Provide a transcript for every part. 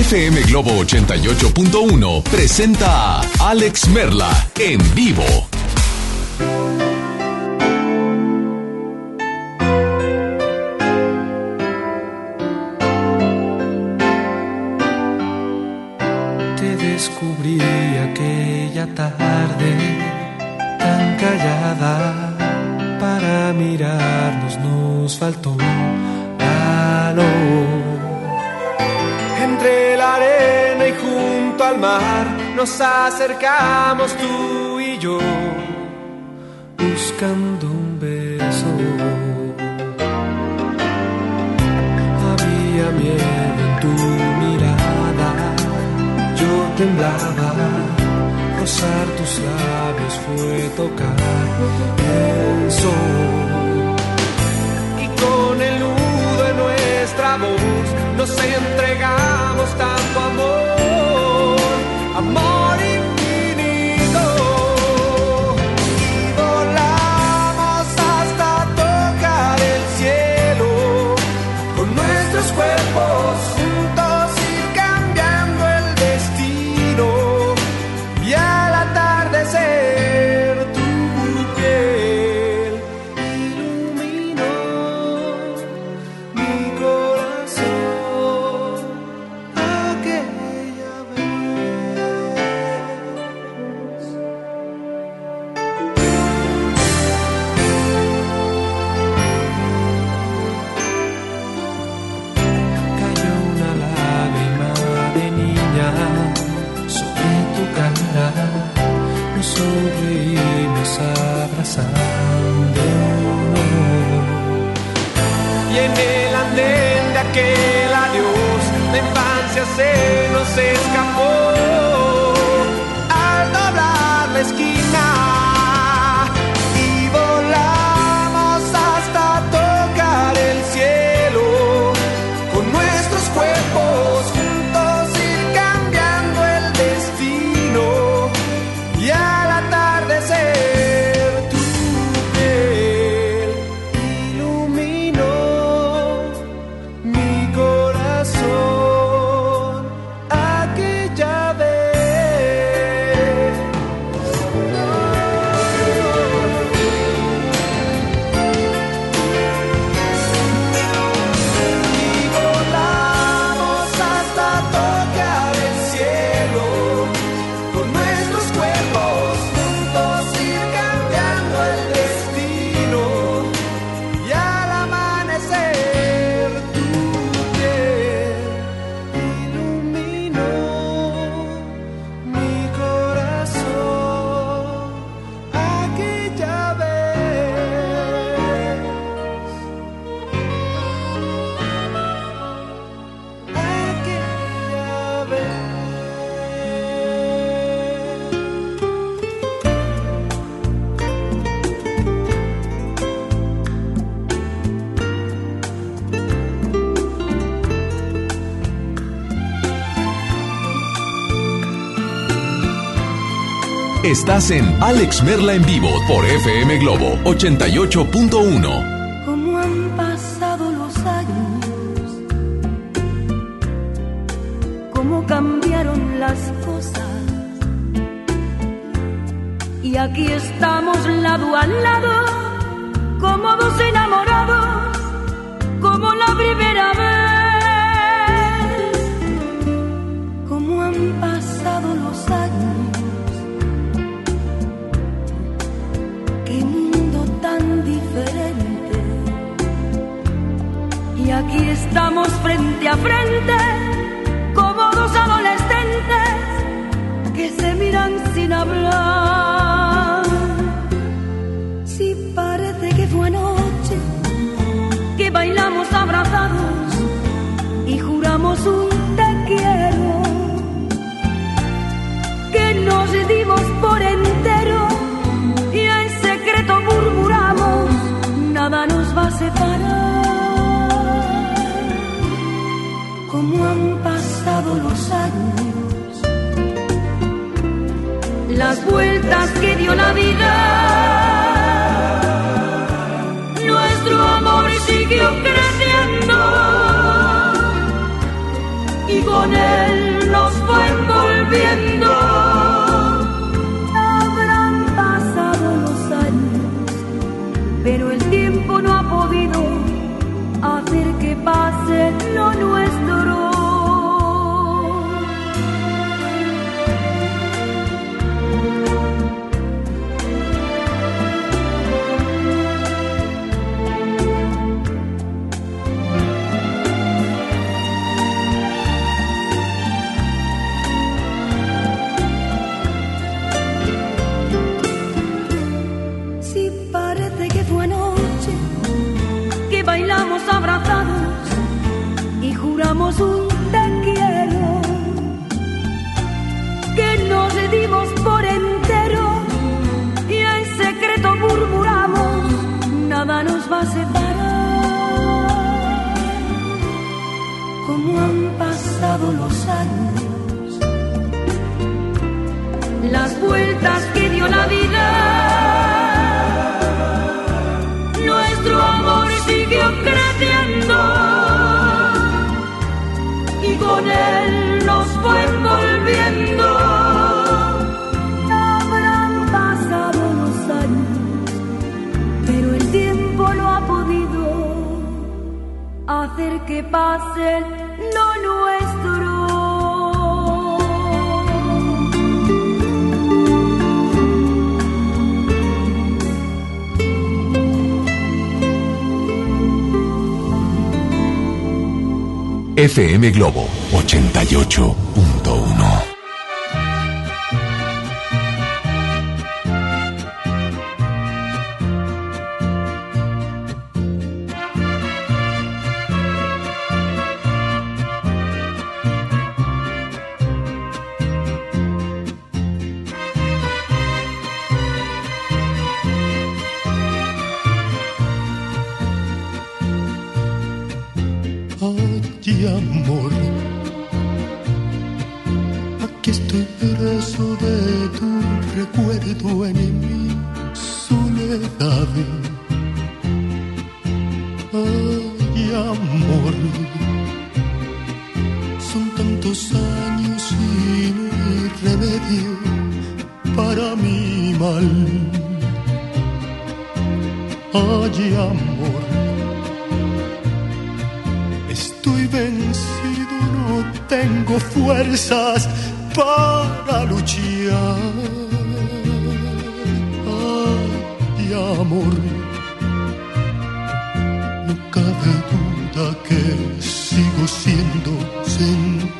FM Globo 88.1 presenta a Alex Merla en vivo. Nos acercamos tú y yo buscando un beso. Había miedo en tu mirada, yo temblaba. Rozar tus labios fue tocar el sol. Y con el nudo en nuestra voz nos entregamos tanto se nos. En Alex Merla en vivo por FM Globo 88.1. Cómo han pasado los años, cómo cambiaron las cosas. Y aquí estamos lado a lado, como dos enamorados, como la primera estamos frente a frente, como dos adolescentes que se miran sin hablar. Si parece que fue anoche que bailamos abrazados y juramos un te quiero, que nos dimos por entero y en secreto murmuramos, nada nos va a separar. Como han pasado los años, las vueltas que dio la vida, nuestro amor siguió creciendo. Y con él nos fue envolviendo. La vida, nuestro amor siguió creciendo con él nos fue envolviendo. Habrán pasado los años, pero el tiempo no ha podido hacer que pase lo FM Globo 88.1 para mi mal. Ay, amor, estoy vencido, no tengo fuerzas para luchar. Ay, amor, no cabe duda que sigo siendo sin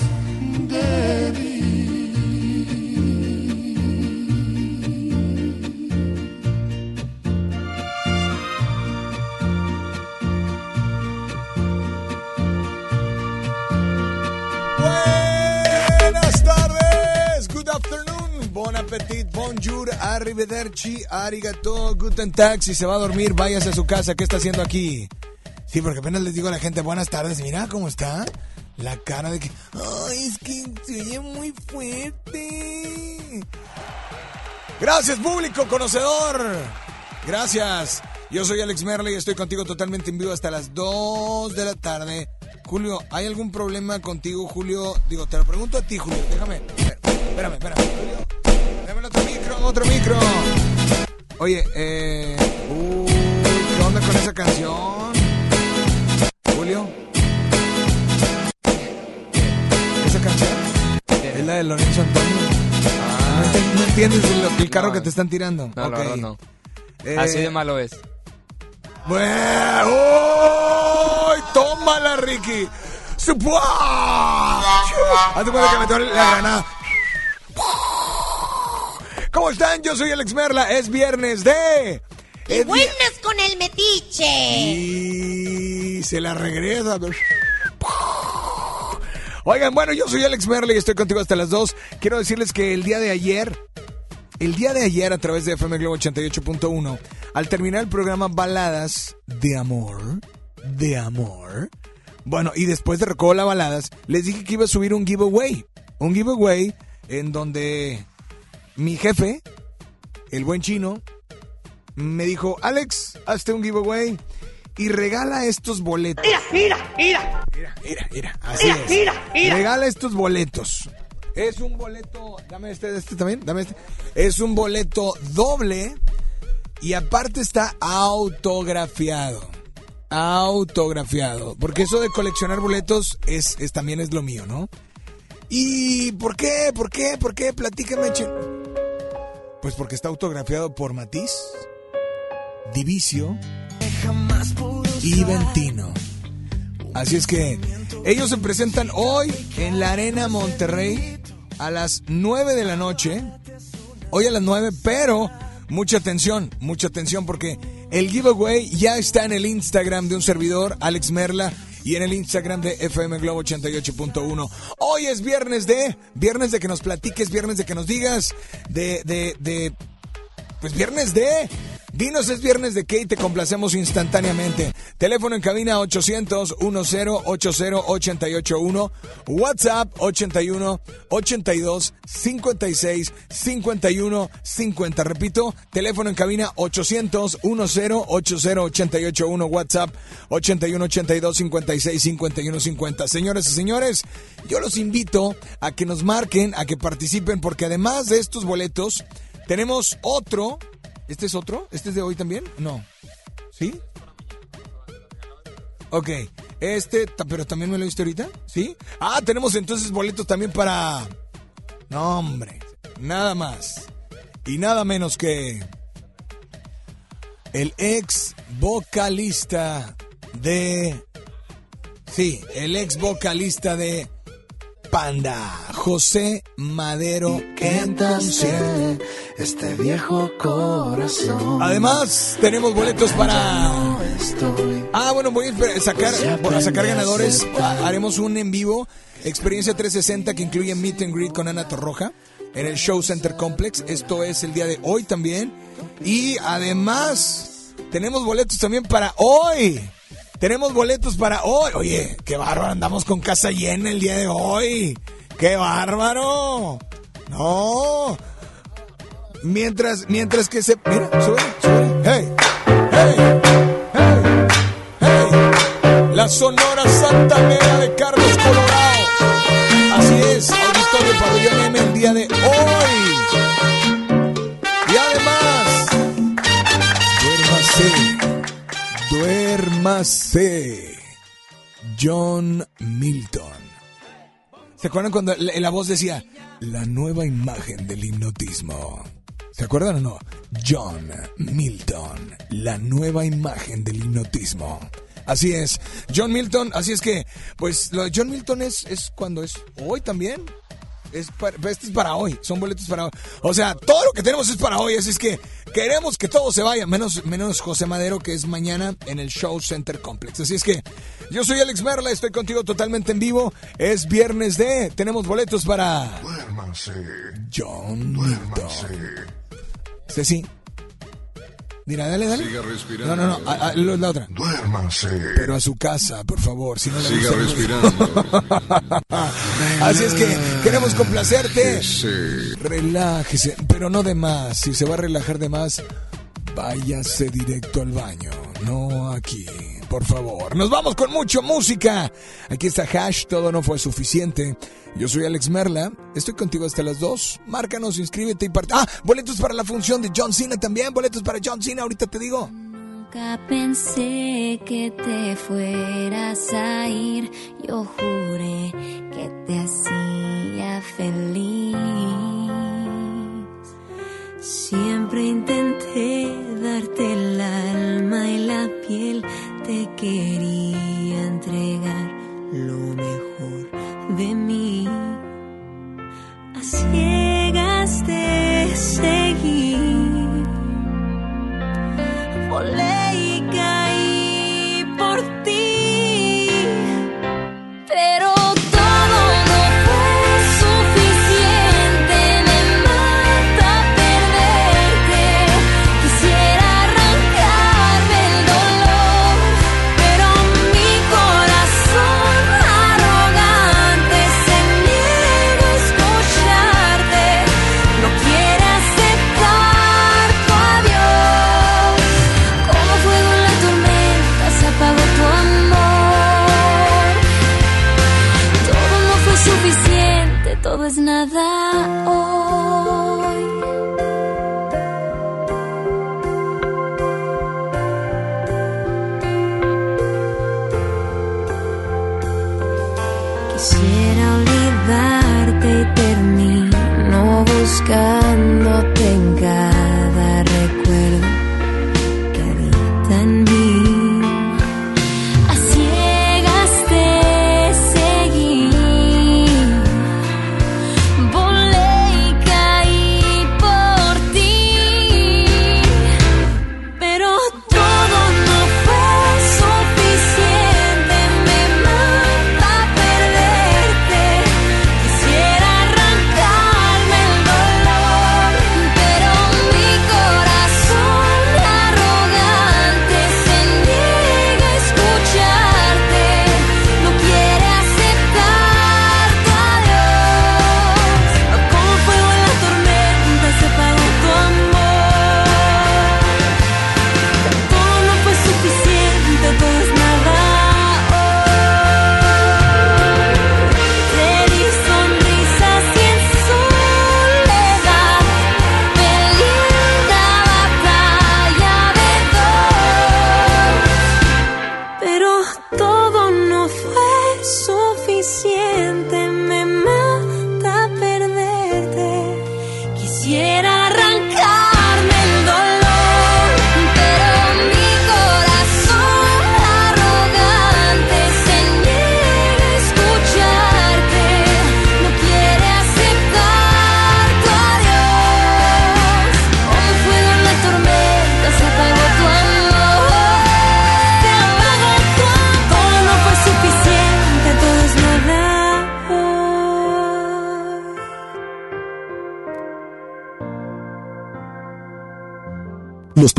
appetit, bonjour, arrivederci, arigato, guten tag. Si se va a dormir, váyase a su casa. ¿Qué está haciendo aquí? Sí, porque apenas les digo a la gente buenas tardes. Mira cómo está. La cara de que. ¡Ay, es que se oye muy fuerte! Gracias, público conocedor. Gracias. Yo soy Alex Merle y estoy contigo totalmente en vivo hasta las 2 de la tarde. Julio, ¿hay algún problema contigo, Julio? Digo, te lo pregunto a ti, Julio. Déjame. Espérame, espérame. Otro micro. Oye, eh. ¿qué onda con esa canción? Julio. ¿Esa canción? Es la de Lorenzo Antonio. ¿No, ent- no entiendes el, el carro No. que te están tirando? No, Ok. la verdad no. Eh, Así de malo es. Bueno, tómala, Ricky. Hazte cuenta que me la granada. ¿Cómo están? Yo soy Alex Merla. Es viernes de. Y es vi- buenas con el metiche. Y se la regresa. Oigan, bueno, yo soy Alex Merle y estoy contigo hasta las 2. Quiero decirles que el día de ayer, el día de ayer a través de FM Globo 88.1, al terminar el programa Baladas de Amor, de Amor, bueno, y después de Recola Baladas, les dije que iba a subir un giveaway. Un giveaway en donde mi jefe, el buen chino, me dijo, Alex, hazte un giveaway y regala estos boletos. Mira, mira, mira. Mira, mira, mira. Así es. Regala estos boletos. Es un boleto, dame este, este también, dame este. Es un boleto doble y aparte está autografiado. Autografiado. Porque eso de coleccionar boletos es, es también es lo mío, ¿no? ¿Y por qué? ¿Por qué? ¿Por qué? Platícame, che. Pues porque está autografiado por Matiz, Divicio y Ventino. Así es que ellos se presentan hoy en la Arena Monterrey a las 9 de la noche. Hoy a las 9, pero mucha atención, mucha atención porque el giveaway ya está en el Instagram de un servidor, Alex Merla, y en el Instagram de FM Globo 88.1. Hoy es viernes de, viernes de que nos platiques, viernes de que nos digas, de, de, de, pues viernes de. Dinos es viernes de qué y te complacemos instantáneamente. Teléfono en cabina 800 10 80 881. WhatsApp 81 82 56 51 50. Repito, teléfono en cabina 800 10 80 881. WhatsApp 81 82 56 51 50. Señores y señores, yo los invito a que nos marquen, a que participen, porque además de estos boletos, tenemos otro. ¿Este es otro? ¿Este es de hoy también? No. ¿Sí? Ok. Este, pero también me lo diste ahorita. ¿Sí? Ah, tenemos entonces boletos también para. No, hombre. Nada más. Y nada menos que. El ex vocalista de. Sí, el ex vocalista de. Panda, José Madero en concierto. este viejo corazón. Además, tenemos boletos para. Ah, bueno, voy a sacar, voy a sacar ganadores. Ha- Haremos un en vivo, experiencia 360 que incluye meet and greet con Ana Torroja en el Show Center Complex. Esto es el día de hoy también. Y además, tenemos boletos también para hoy. Tenemos boletos para hoy. Oye, qué bárbaro, andamos con casa llena el día de hoy. ¡Qué bárbaro! No. Mientras, mientras que se. Mira, sube, sube. ¡Hey! ¡Hey! ¡Hey! ¡Hey! La Sonora Santanera de Carlos Colorado. Así es, Auditorio Pabellón M el día de hoy. Y además, duérmase Duérmase. John Milton. ¿Se acuerdan cuando la, voz decía la nueva imagen del hipnotismo? ¿Se acuerdan o no? John Milton, la nueva imagen del hipnotismo. Así es, John Milton, así es que, pues lo John Milton es, es cuando es hoy también. Es para, este es para hoy, son boletos para hoy. O sea, todo lo que tenemos es para hoy, así es que queremos que todo se vaya, menos, menos José Madero, que es mañana en el Show Center Complex. Así es que yo soy Alex Merla, estoy contigo totalmente en vivo. Es viernes de, tenemos boletos para... Duérmase. John Duérmase. Milton. Ceci. Mira, dale, dale. Siga respirando. No, no, no, a- la otra. Duérmase. Pero a su casa, por favor, si no Siga respirando. Así es que queremos complacerte. Sí. Relájese, pero no de más. Si se va a relajar de más, váyase directo al baño, no aquí. Por favor, nos vamos con mucha música. Aquí está Hash, todo no fue suficiente. Yo soy Alex Merla, estoy contigo hasta las 2. Márcanos, inscríbete y parte. Ah, boletos para la función de John Cena también, boletos para John Cena, ahorita te digo. Nunca pensé que te fueras a ir, yo juré que te hacía feliz. Siempre intenté darte el alma y la piel, te quería entregar lo mejor de mí. A ciegas te seguí.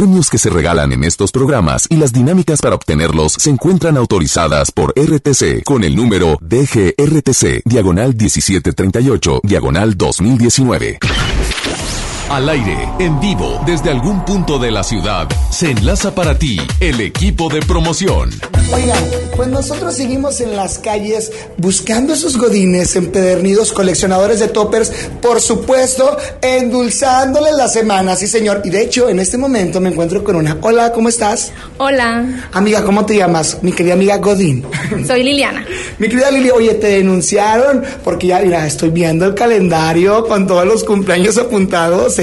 Premios que se regalan en estos programas y las dinámicas para obtenerlos se encuentran autorizadas por RTC con el número DGRTC, diagonal 1738, diagonal 2019. Al aire, en vivo, desde algún punto de la ciudad, se enlaza para ti el equipo de promoción. Oigan, pues nosotros seguimos en las calles buscando esos godines empedernidos, coleccionadores de toppers, por supuesto, endulzándole la semana, sí señor. Y de hecho, en este momento me encuentro con una. Hola, ¿cómo estás? Hola, Amiga, ¿cómo te llamas? Mi querida amiga Godín. soy Liliana. Mi querida Lili, oye, te denunciaron porque ya, mira, estoy viendo el calendario con todos los cumpleaños apuntados,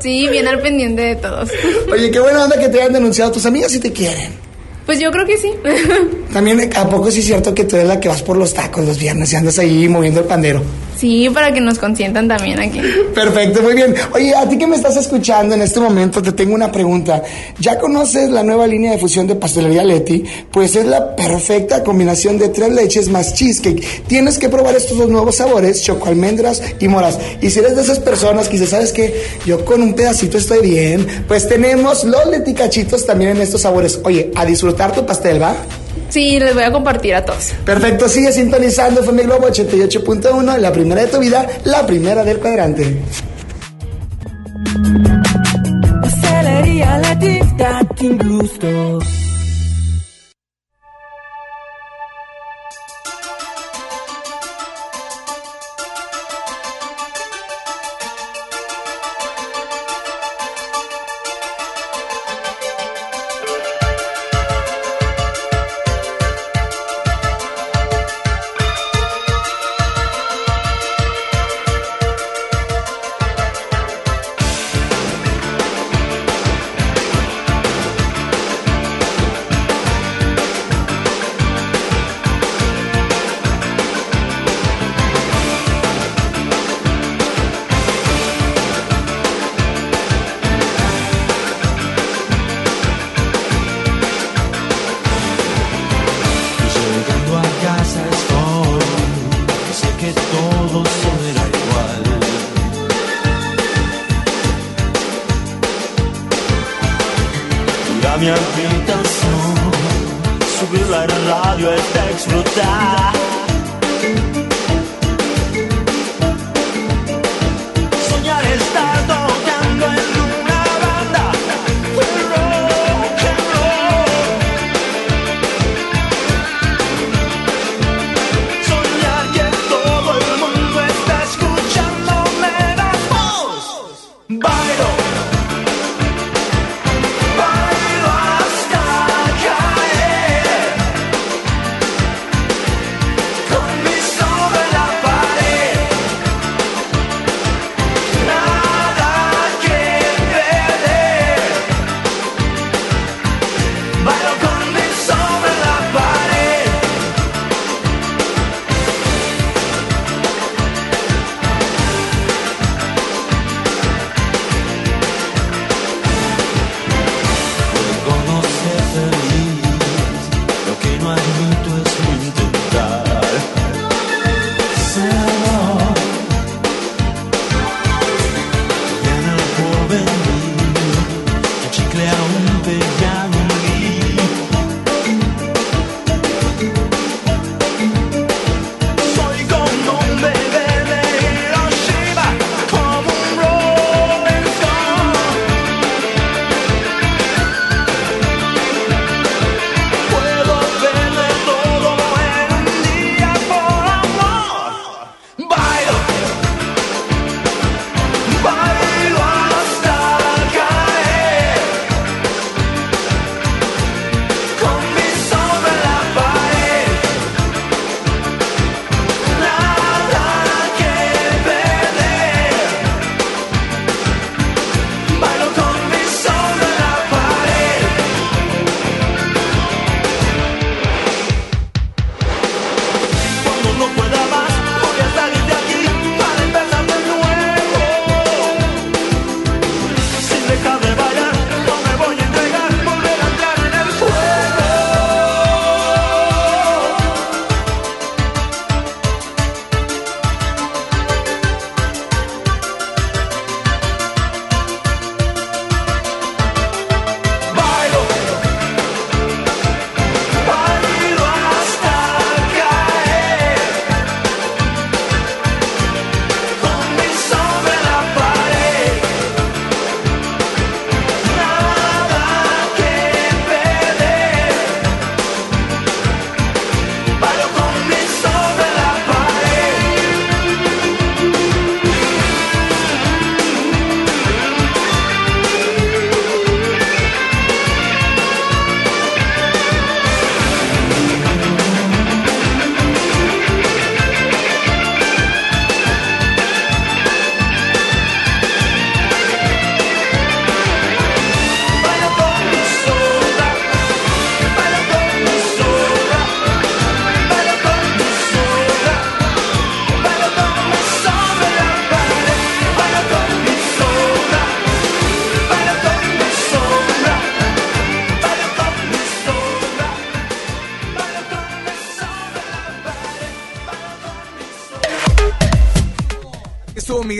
Sí, bien al pendiente de todos. oye, qué buena onda que te hayan denunciado tus amigas si te quieren. Pues yo creo que sí. También, ¿a poco sí es cierto que tú eres la que vas por los tacos los viernes y andas ahí moviendo el pandero? Sí, para que nos consientan también aquí. Perfecto, muy bien. Oye, a ti que me estás escuchando en este momento, te tengo una pregunta. ¿Ya conoces la nueva línea de fusión de pastelería Leti? Pues es la perfecta combinación de tres leches más cheesecake. Tienes que probar estos dos nuevos sabores, choco almendras y moras. Y si eres de esas personas que dices, ¿sabes qué? Yo con un pedacito estoy bien, pues tenemos los Leti cachitos también en estos sabores. Oye, a disfrutar tu pastel, ¿va? Sí, les voy a compartir a todos. Perfecto, sigue sintonizando FM Globo 88.1, la primera de tu vida, la primera del cuadrante.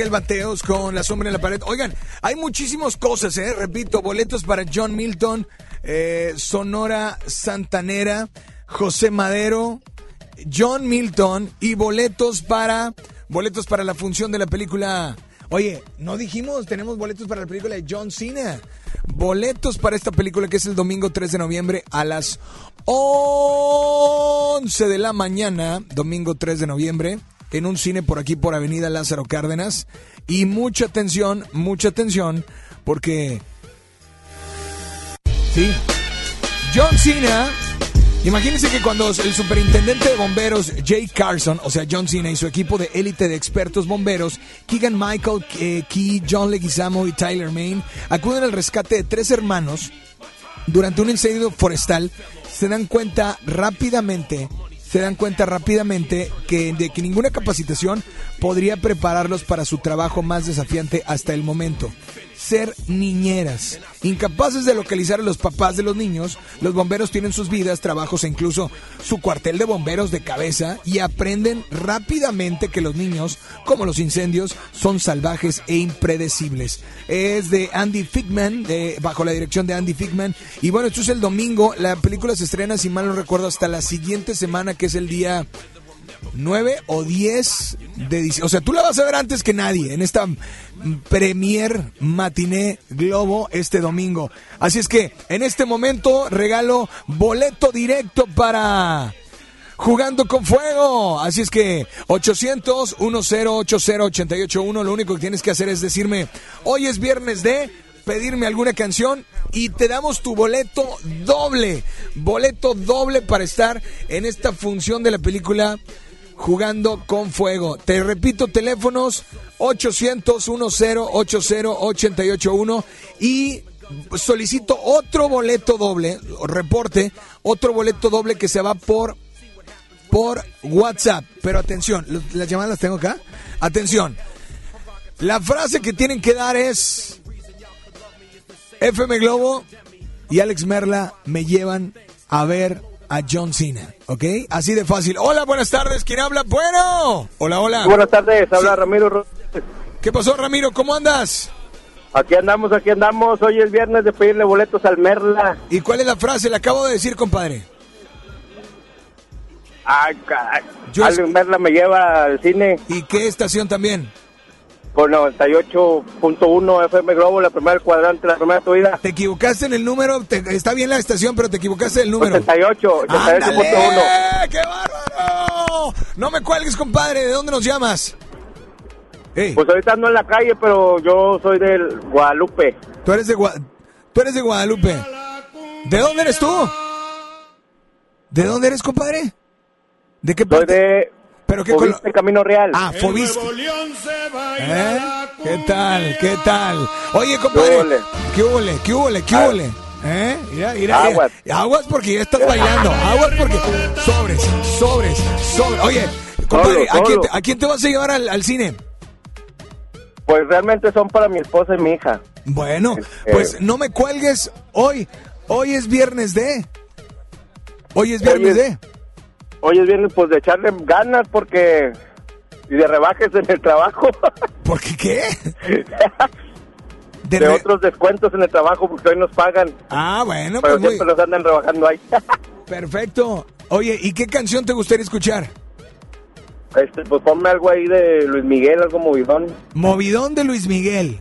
Miguel Mateos con La Sombra en la Pared. Oigan, hay muchísimas cosas, ¿eh? Repito, boletos para John Milton, eh, Sonora Santanera, José Madero, John Milton y boletos para boletos para la función de la película. Oye, no dijimos, tenemos boletos para la película de John Cena. Boletos para esta película que es el domingo 3 de noviembre a las 11 de la mañana, domingo 3 de noviembre, en un cine por aquí por Avenida Lázaro Cárdenas. Y mucha atención, mucha atención, porque... Sí, John Cena Imagínense que cuando el superintendente de bomberos Jay Carson, o sea John Cena y su equipo de élite de expertos bomberos, Keegan Michael eh, Key, John Leguizamo y Tyler Main, acuden al rescate de tres hermanos durante un incendio forestal, se dan cuenta rápidamente se dan cuenta rápidamente que de que ninguna capacitación podría prepararlos para su trabajo más desafiante hasta el momento ser niñeras. Incapaces de localizar a los papás de los niños, los bomberos tienen sus vidas, trabajos e incluso su cuartel de bomberos de cabeza y aprenden rápidamente que los niños, como los incendios, son salvajes e impredecibles. Es de Andy Figman, bajo la dirección de Andy Figman. Y bueno, esto es el domingo. La película se estrena, si mal no recuerdo, hasta la siguiente semana, que es el día 9 o 10 de diciembre. O sea, tú la vas a ver antes que nadie en esta Premier Matiné Globo este domingo. Así es que en este momento regalo boleto directo para Jugando con Fuego. Así es que 800 1080 881 lo único que tienes que hacer es decirme, hoy es viernes de pedirme alguna canción y te damos tu boleto doble. Boleto doble para estar en esta función de la película Jugando con Fuego. Te repito, teléfonos 800-1080-881 y solicito otro boleto doble, reporte, otro boleto doble que se va por por WhatsApp. Pero atención, las llamadas tengo acá. Atención. La frase que tienen que dar es FM Globo y Alex Merla me llevan a ver a John Cena, ¿ok? Así de fácil. Hola, buenas tardes. ¿Quién habla? Bueno. Hola, hola. Buenas tardes. Habla Ramiro. ¿Qué pasó, Ramiro? ¿Cómo andas? Aquí andamos, aquí andamos. Hoy es viernes de pedirle boletos al Merla. ¿Y cuál es la frase? La acabo de decir, compadre. Caray. Alex Merla me lleva al cine. ¿Y qué estación también? Por 98.1 FM Globo, la primera cuadrante, la primera vida. Te equivocaste en el número, está bien la estación, pero te equivocaste en el número. 88, 88.1. ¡Qué bárbaro! No me cuelgues, compadre, ¿de dónde nos llamas? Pues ahorita ando en la calle, pero yo soy del Guadalupe. Tú eres de, ¿Tú eres de Guadalupe. ¿De dónde eres tú? ¿De dónde eres, compadre? ¿De qué parte? Soy de ¿Pero qué Fobiste Camino Real. Ah, Fobiste. ¿Eh? ¿Qué tal? ¿Qué tal? Oye, compadre. ¿Qué huele? ¿Qué huele? ¿Qué huele? ¿Eh? Mira, mira, Aguas. Aguas porque ya estás bailando. Aguas porque. Sobres, sobres, sobres. Oye, compadre, ¿a, quién te, ¿a quién te vas a llevar al, al cine? Pues realmente son para mi esposa y mi hija. Bueno, pues no me cuelgues hoy. Hoy es viernes de. Hoy es viernes de. Hoy es viernes pues de echarle ganas porque. Y de rebajes en el trabajo. ¿Por qué qué? De, otros descuentos en el trabajo porque hoy nos pagan. Ah, bueno, Pero pues muy- siempre los andan rebajando ahí. Perfecto. Oye, ¿y qué canción te gustaría escuchar? Este, pues ponme algo ahí de Luis Miguel, algo movidón. Movidón de Luis Miguel.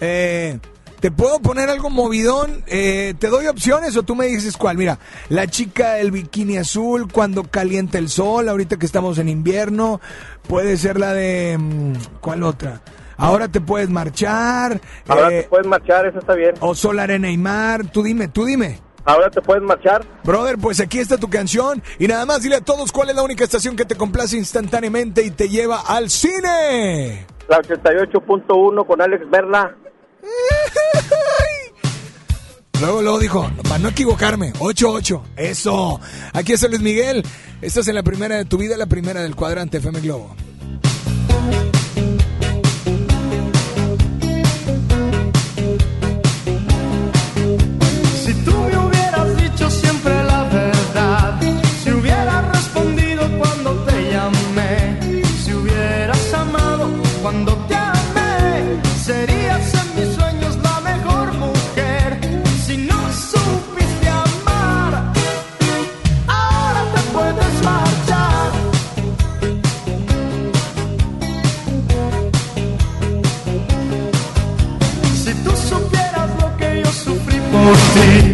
Eh, ¿Te puedo poner algo movidón? Eh, ¿Te doy opciones o tú me dices cuál? Mira, la chica del bikini azul cuando calienta el sol, ahorita que estamos en invierno. Puede ser la de... mm, ¿Cuál otra? Ahora te puedes marchar. Ahora eh, te puedes marchar, eso está bien. O Sol, Arena y Mar. Tú dime, tú dime. Ahora te puedes marchar. Brother, pues aquí está tu canción. Y nada más dile a todos cuál es la única estación que te complace instantáneamente y te lleva al cine. La 88.1 con Alex Berla. Luego, luego dijo, para no equivocarme, 8-8. Eso. Aquí está Luis Miguel. Estás en la primera de tu vida, la primera del cuadrante FM Globo. Por.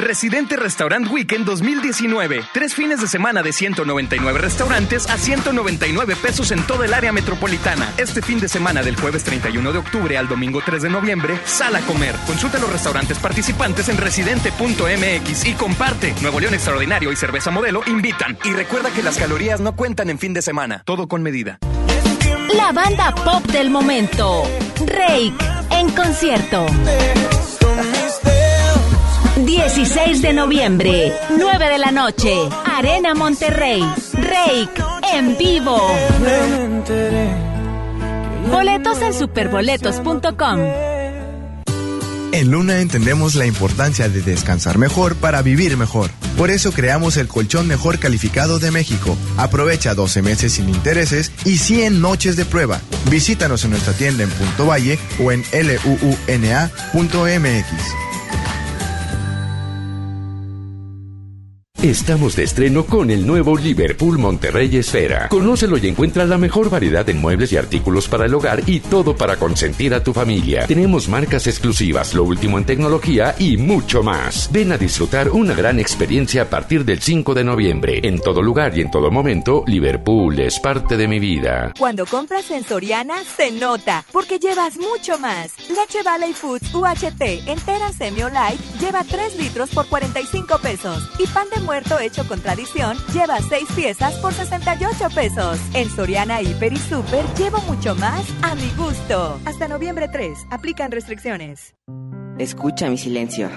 Residente Restaurant Weekend 2019. Tres fines de semana de 199 restaurantes a 199 pesos en toda el área metropolitana. Este fin de semana del jueves 31 de octubre al domingo 3 de noviembre, sal a comer. Consulta los restaurantes participantes en residente.mx y comparte. Nuevo León Extraordinario y Cerveza Modelo invitan. Y recuerda que las calorías no cuentan en fin de semana. Todo con medida. La banda pop del momento. Rake en concierto. 16 de noviembre, 9 de la noche, Arena Monterrey. Rake en vivo. Boletos en superboletos.com. En Luna entendemos la importancia de descansar mejor para vivir mejor. Por eso creamos el colchón mejor calificado de México. Aprovecha 12 meses sin intereses y 100 noches de prueba. Visítanos en nuestra tienda en Punto Valle o en luuna.mx. Estamos de estreno con el nuevo Liverpool Monterrey Esfera. Conócelo y encuentra la mejor variedad en muebles y artículos para el hogar y todo para consentir a tu familia. Tenemos marcas exclusivas, lo último en tecnología y mucho más. Ven a disfrutar una gran experiencia a partir del 5 de noviembre. En todo lugar y en todo momento, Liverpool es parte de mi vida. Cuando compras en Soriana, se nota, porque llevas mucho más. Leche Valley Foods UHT entera semi light lleva 3 litros por 45 pesos. Y pan de muerto hecho con tradición lleva 6 piezas por 68 pesos. En Soriana Hiper y Super llevo mucho más a mi gusto. Hasta noviembre 3, aplican restricciones. Escucha mi silencio.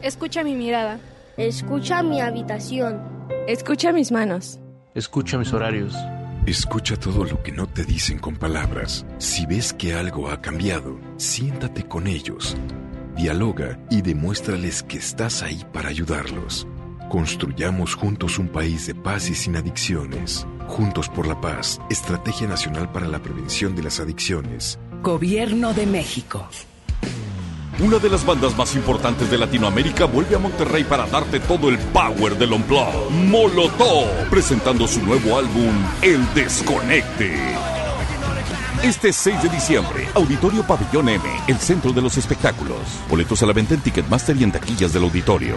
Escucha mi mirada. Escucha mi habitación. Escucha mis manos. Escucha mis horarios. Escucha todo lo que no te dicen con palabras. Si ves que algo ha cambiado, siéntate con ellos. Dialoga y demuéstrales que estás ahí para ayudarlos. Construyamos juntos un país de paz y sin adicciones. Juntos por la paz, Estrategia Nacional para la Prevención de las Adicciones. Gobierno de México. Una de las bandas más importantes de Latinoamérica vuelve a Monterrey para darte todo el power del Unplugged. Molotov, presentando su nuevo álbum, El Desconecte. Este 6 de diciembre, Auditorio Pabellón M, el centro de los espectáculos. Boletos a la venta en Ticketmaster y en taquillas del auditorio.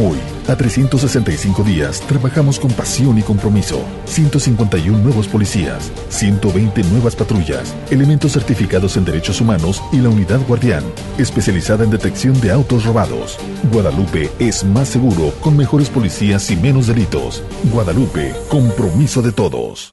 Hoy, a 365 días, trabajamos con pasión y compromiso. 151 nuevos policías, 120 nuevas patrullas, elementos certificados en derechos humanos y la unidad guardián, especializada en detección de autos robados. Guadalupe es más seguro con mejores policías y menos delitos. Guadalupe, compromiso de todos.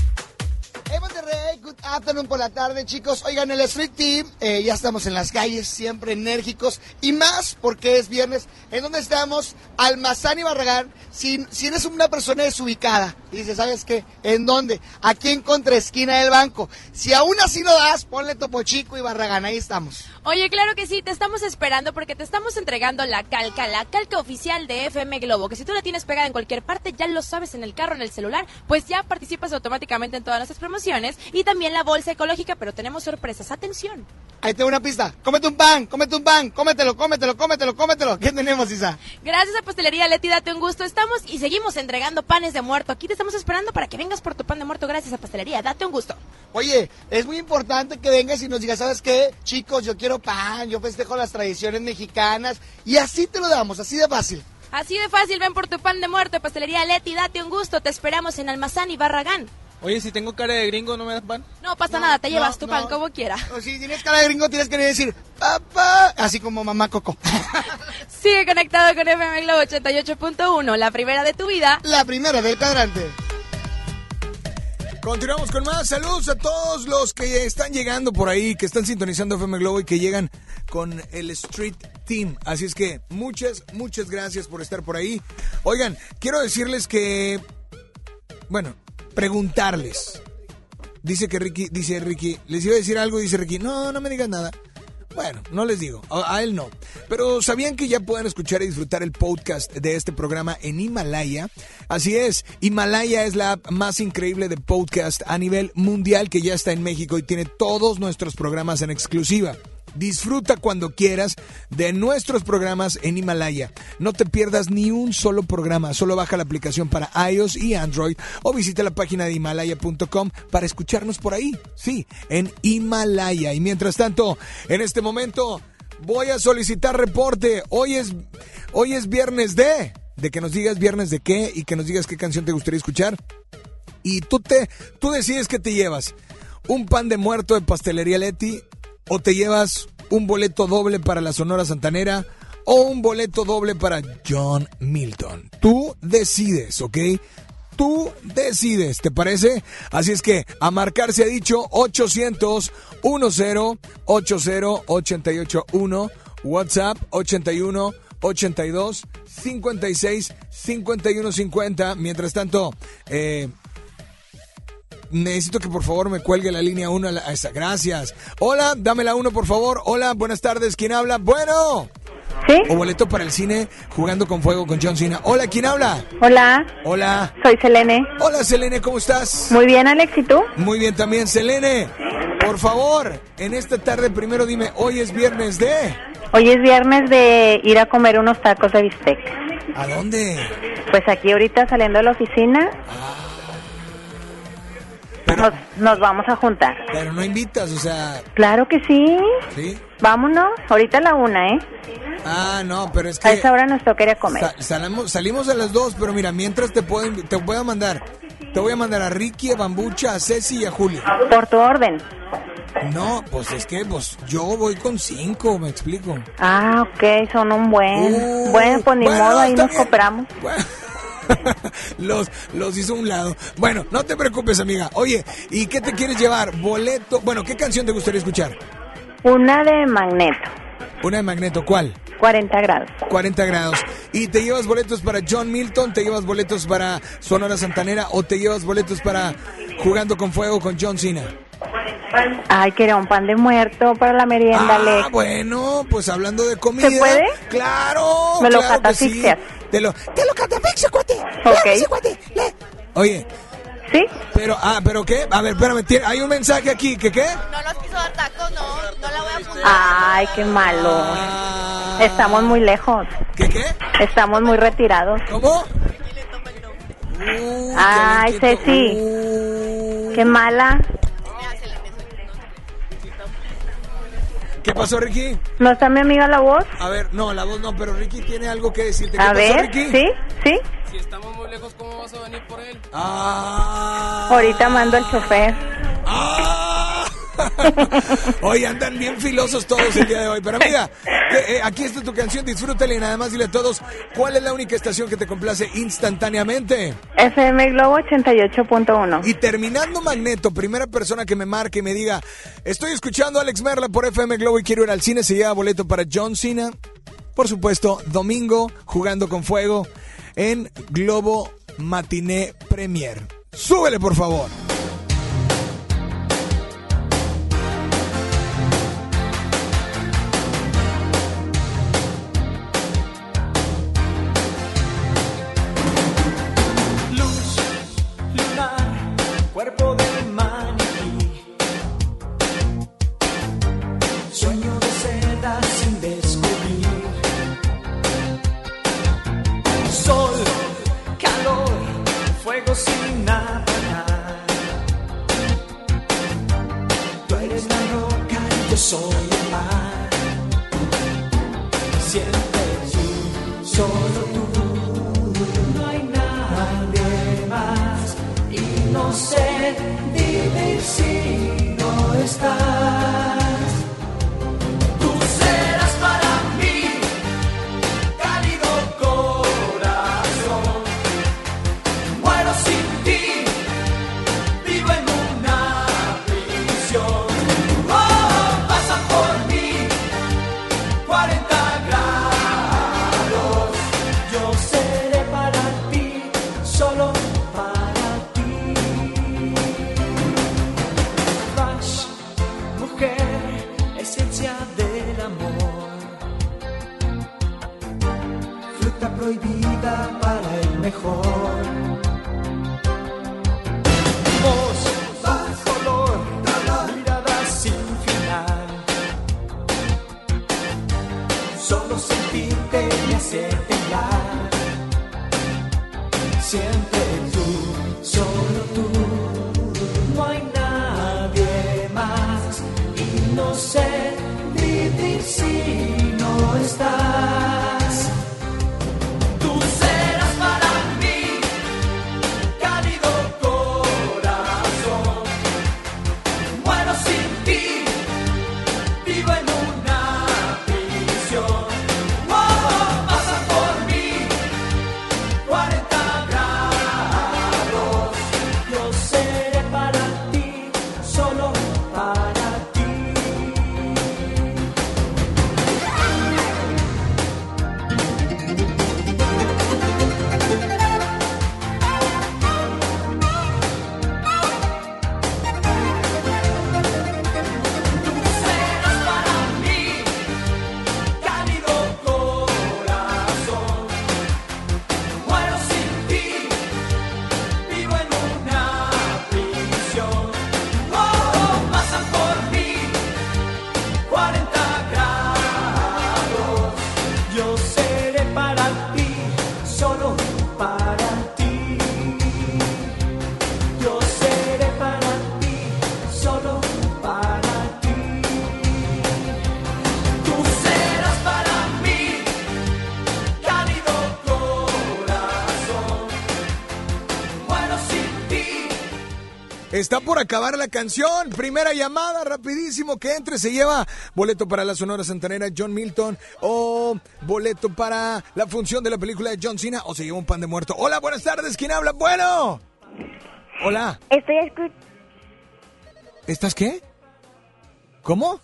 Afternoon por la tarde, chicos. Oigan, el Street Team, eh, ya estamos en las calles, siempre enérgicos. Y más porque es viernes. ¿En dónde estamos? Almazán y Barragán. Si, si eres una persona desubicada y dices, ¿sabes qué? ¿En dónde? Aquí en contraesquina del banco. Si aún así no das, ponle Topo Chico y Barragán. Ahí estamos. Oye, claro que sí, te estamos esperando porque te estamos entregando la calca, la calca oficial de FM Globo, que si tú la tienes pegada en cualquier parte, ya lo sabes en el carro, en el celular, pues ya participas automáticamente en todas nuestras promociones y también la bolsa ecológica, pero tenemos sorpresas, atención. Ahí te doy una pista. Cómete un pan, cómete un pan, cómetelo, cómetelo, cómetelo, cómetelo. ¿Qué tenemos, Isa? Gracias a Pastelería Leti, date un gusto. Estamos y seguimos entregando panes de muerto. Aquí te estamos esperando para que vengas por tu pan de muerto. Gracias a Pastelería, date un gusto. Oye, es muy importante que vengas y nos digas, ¿sabes qué? Chicos, yo quiero pan, yo festejo las tradiciones mexicanas. Y así te lo damos, así de fácil. Así de fácil, ven por tu pan de muerto. Pastelería Leti, date un gusto. Te esperamos en Almazán y Barragán. Oye, si tengo cara de gringo, ¿no me das pan? No pasa nada, te no, llevas tu no. pan como quiera. O si tienes cara de gringo, tienes que decir, papá, así como mamá Coco. Sigue conectado con FM Globo 88.1, la primera de tu vida. La primera del cuadrante. Continuamos con más. Saludos a todos los que están llegando por ahí, que están sintonizando FM Globo y que llegan con el Street Team. Así es que muchas, muchas gracias por estar por ahí. Oigan, quiero decirles que, bueno, preguntarles. Dice que Ricky, dice Ricky, les iba a decir algo, dice Ricky, no, no me digas nada. Bueno, no les digo, a, a él no. Pero ¿sabían que ya pueden escuchar y disfrutar el podcast de este programa en Himalaya? Así es, Himalaya es la app más increíble de podcast a nivel mundial que ya está en México y tiene todos nuestros programas en exclusiva. Disfruta cuando quieras de nuestros programas en Himalaya. No te pierdas ni un solo programa. Solo baja la aplicación para iOS y Android o visita la página de himalaya.com para escucharnos por ahí. Sí, en Himalaya. Y mientras tanto, en este momento voy a solicitar reporte. Hoy es, hoy es viernes de... De que nos digas viernes de qué y que nos digas qué canción te gustaría escuchar. Y tú, te, tú decides qué te llevas. Un pan de muerto de pastelería Leti o te llevas un boleto doble para la Sonora Santanera o un boleto doble para John Milton. Tú decides, ¿ok? Tú decides, ¿te parece? Así es que a marcar se ha dicho 800 10 80 881 WhatsApp 81 82 56 51 50. Mientras tanto, eh, necesito que por favor me cuelgue la línea 1 a esa. Gracias. Hola, dame la 1 por favor. Hola, buenas tardes. ¿Quién habla? Bueno. ¿Sí? O boleto para el cine jugando con fuego con John Cena. Hola, ¿quién habla? Hola. Hola. Soy Selene. Hola, Selene, ¿cómo estás? Muy bien, Alex, ¿y tú? Muy bien también, Selene. Por favor, en esta tarde primero dime, hoy es viernes de... Hoy es viernes de ir a comer unos tacos de bistec. ¿A dónde? Pues aquí ahorita saliendo de la oficina. Nos, nos vamos a juntar. Pero no invitas, o sea... Claro que sí. ¿Sí? Vámonos, ahorita a la una, ¿eh? Ah, no, pero es que... A esa hora nos toca ir a comer. Salamos- salimos a las dos, pero mira, mientras te puedo, te voy a mandar... Te voy a mandar a Ricky, a Bambucha, a Ceci y a Julio. Por tu orden. No, pues es que pues yo voy con cinco, me explico. Ah, ok, son un buen. Uh, bueno, pues ni bueno, modo, ahí nos bien. cooperamos. Los, los hizo a un lado. Bueno, no te preocupes, amiga. Oye, ¿y qué te quieres llevar? Boleto. Bueno, ¿qué canción te gustaría escuchar? Una de magneto, Una de Magneto, ¿cuál? 40 grados. 40 grados. ¿Y te llevas boletos para John Milton? ¿Te llevas boletos para Sonora Santanera? ¿O te llevas boletos para Jugando con Fuego con John Cena? Ay, quería un pan de muerto para la merienda, Ah, Alex. bueno, pues hablando de comida. ¿Se puede? Claro. Me lo claro que sí. Catafixias. Te lo, te lo catafixio, cuate. Ok. Claro que sí, cuate. Le- Oye. ¿Sí? Pero, ah, ¿pero qué? A ver, espérame, tiene- hay un mensaje aquí, ¿que qué? No nos quiso dar tacos, no, no la voy a apuntar. Ay, qué malo. Estamos muy lejos. ¿Qué qué? Estamos muy retirados. ¿Cómo? Ay, Ceci. Qué mala. ¿Qué pasó, Ricky? ¿No está mi amiga la voz? A ver, no, la voz no, pero Ricky tiene algo que decirte. ¿Qué A pasó, ver, Ricky? ¿sí? ¿Sí? estamos muy lejos, ¿cómo vas a venir por él? Ah. Ahorita mando al chofer. Hoy andan bien filosos todos el día de hoy. Pero amiga, eh, aquí está tu canción, disfrútala y nada más dile a todos cuál es la única estación que te complace instantáneamente. FM Globo 88.1. Y terminando Magneto, primera persona que me marque y me diga, estoy escuchando a Alex Merla por FM Globo y quiero ir al cine, se lleva boleto para John Cena. Por supuesto, domingo, jugando con fuego en Globo Matiné Premier. Súbele, por favor. Está por acabar la canción. Primera llamada, rapidísimo. Que entre, se lleva boleto para la Sonora Santanera John Milton o boleto para la función de la película de John Cena o se lleva un pan de muerto. Hola, buenas tardes. ¿Quién habla? Bueno. Hola. Estoy escuchando. ¿Estás qué? ¿Cómo?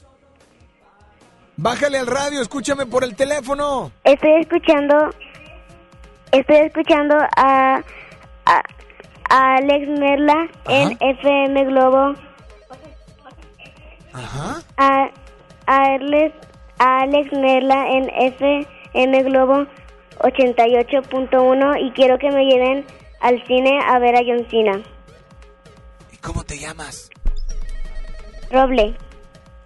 Bájale al radio, escúchame por el teléfono. Estoy escuchando. Estoy escuchando a. Alex Merla en FM Globo. Ajá. A, a, Alex, a Alex Merla en FM Globo 88.1 y quiero que me lleven al cine a ver a John Cena. ¿Cómo te llamas? Roble.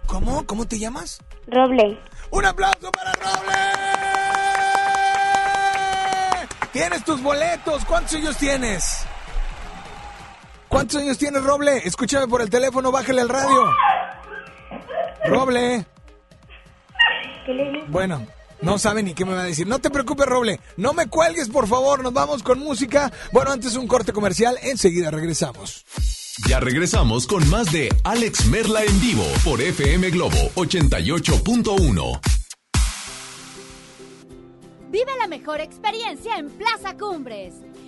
¿Cómo? ¿Cómo te llamas? Roble. ¡Un aplauso para Roble! Tienes tus boletos. ¿Cuántos años tienes? ¿Cuántos años tienes, Roble? Escúchame por el teléfono, bájale al radio. Roble. Bueno, No sabe ni qué me va a decir. No te preocupes, Roble. No me cuelgues, por favor. Nos vamos con música. Bueno, antes un corte comercial. Enseguida regresamos. Ya regresamos con más de Alex Merla en vivo por FM Globo 88.1. Vive la mejor experiencia en Plaza Cumbres.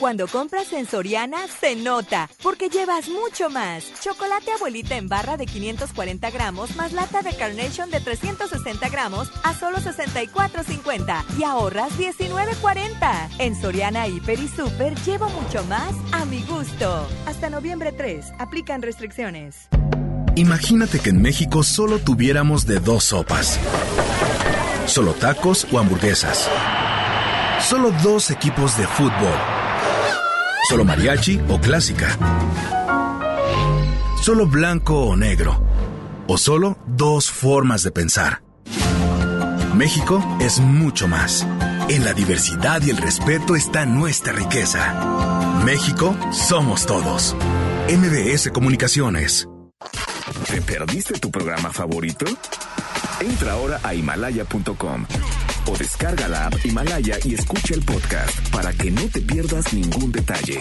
Cuando compras en Soriana, se nota, porque llevas mucho más. Chocolate abuelita en barra de 540 gramos, más lata de Carnation de 360 gramos a solo 64,50 y ahorras 19,40. En Soriana, Hiper y Super llevo mucho más a mi gusto. Hasta noviembre 3, aplican restricciones. Imagínate que en México solo tuviéramos de dos sopas. Solo tacos o hamburguesas. Solo dos equipos de fútbol Solo mariachi o clásica. Solo blanco o negro. O solo dos formas de pensar. México es mucho más. En la diversidad y el respeto está nuestra riqueza. México somos todos. MBS Comunicaciones. ¿Te perdiste tu programa favorito? Entra ahora a himalaya.com o descarga la app Himalaya y escucha el podcast para que no te pierdas ningún detalle.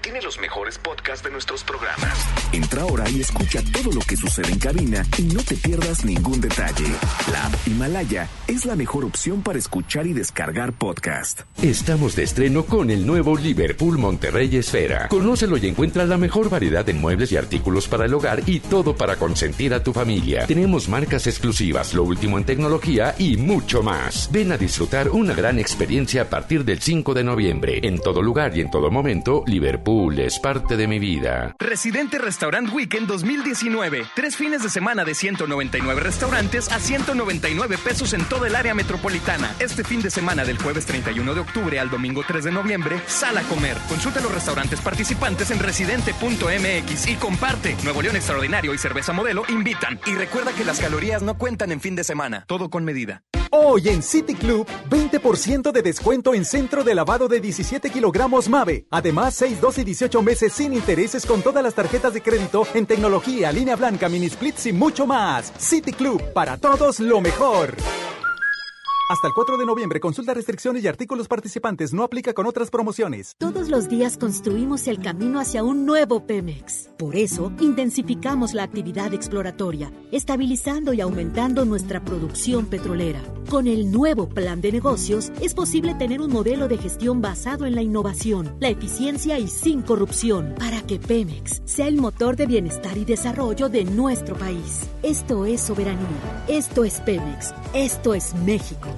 Tiene los mejores podcasts de nuestros programas. Entra ahora y escucha todo lo que sucede en cabina y no te pierdas ningún detalle. La app Himalaya es la mejor opción para escuchar y descargar podcast. Estamos de estreno con el nuevo Liverpool Monterrey Esfera. Conócelo y encuentra la mejor variedad de muebles y artículos para el hogar y todo para consentir a tu familia. Tenemos marcas exclusivas, lo último en tecnología y mucho más. Ven a disfrutar una gran experiencia a partir del 5 de noviembre. En todo lugar y en todo momento, Liverpool es parte de mi vida. Residente Restaurant Weekend 2019. Tres fines de semana de 199 restaurantes a 199 pesos en toda el área metropolitana. Este fin de semana del jueves 31 de octubre al domingo 3 de noviembre, sal a comer. Consulta los restaurantes participantes en residente.mx y comparte. Nuevo León Extraordinario y Cerveza Modelo invitan. Y recuerda que las calorías no cuentan en fin de semana. Todo con medida. Hoy en City Club, 20% de descuento en centro de lavado de 17 kilogramos MAVE. Además, 6, 12 y 18 meses sin intereses con todas las tarjetas de crédito en tecnología, línea blanca, mini splits y mucho más. City Club, para todos lo mejor. Hasta el 4 de noviembre, consulta restricciones y artículos participantes. No aplica con otras promociones. Todos los días construimos el camino hacia un nuevo Pemex. Por eso, intensificamos la actividad exploratoria, estabilizando y aumentando nuestra producción petrolera. Con el nuevo plan de negocios, es posible tener un modelo de gestión basado en la innovación, la eficiencia y sin corrupción, para que Pemex sea el motor de bienestar y desarrollo de nuestro país. Esto es soberanía. Esto es Pemex. Esto es México.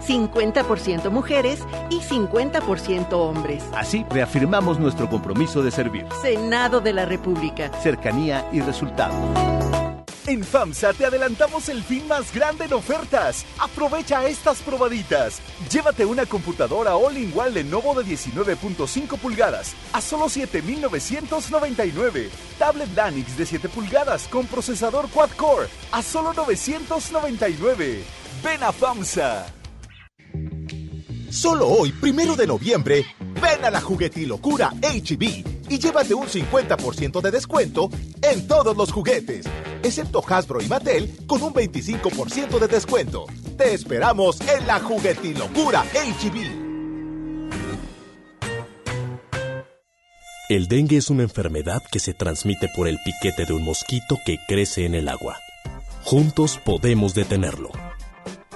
50% mujeres y 50% hombres. Así reafirmamos nuestro compromiso de servir. Senado de la República. Cercanía y resultados. En FAMSA te adelantamos el fin más grande en ofertas. Aprovecha estas probaditas. Llévate una computadora all-in-one Lenovo de 19.5 pulgadas a solo 7.999. Tablet Lanix de 7 pulgadas con procesador quad-core a solo 999. Ven a FAMSA. Solo hoy, primero de noviembre, ven a la juguetilocura HB y llévate un 50% de descuento en todos los juguetes, excepto Hasbro y Mattel con un 25% de descuento. Te esperamos en la juguetilocura HB. El dengue es una enfermedad que se transmite por el piquete de un mosquito que crece en el agua. Juntos podemos detenerlo.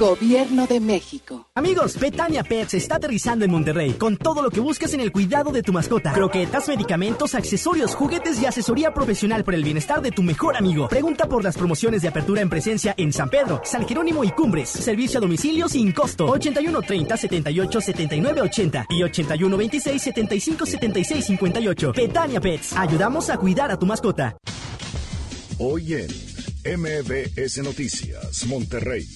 Gobierno de México. Amigos, Betania Pets está aterrizando en Monterrey con todo lo que buscas en el cuidado de tu mascota. Croquetas, medicamentos, accesorios, juguetes y asesoría profesional por el bienestar de tu mejor amigo. Pregunta por las promociones de apertura en presencia en San Pedro, San Jerónimo y Cumbres. Servicio a domicilio sin costo. 81 30 78 79 80 y 81 26 75 76 58. Betania Pets. Ayudamos a cuidar a tu mascota. Hoy en MBS Noticias, Monterrey.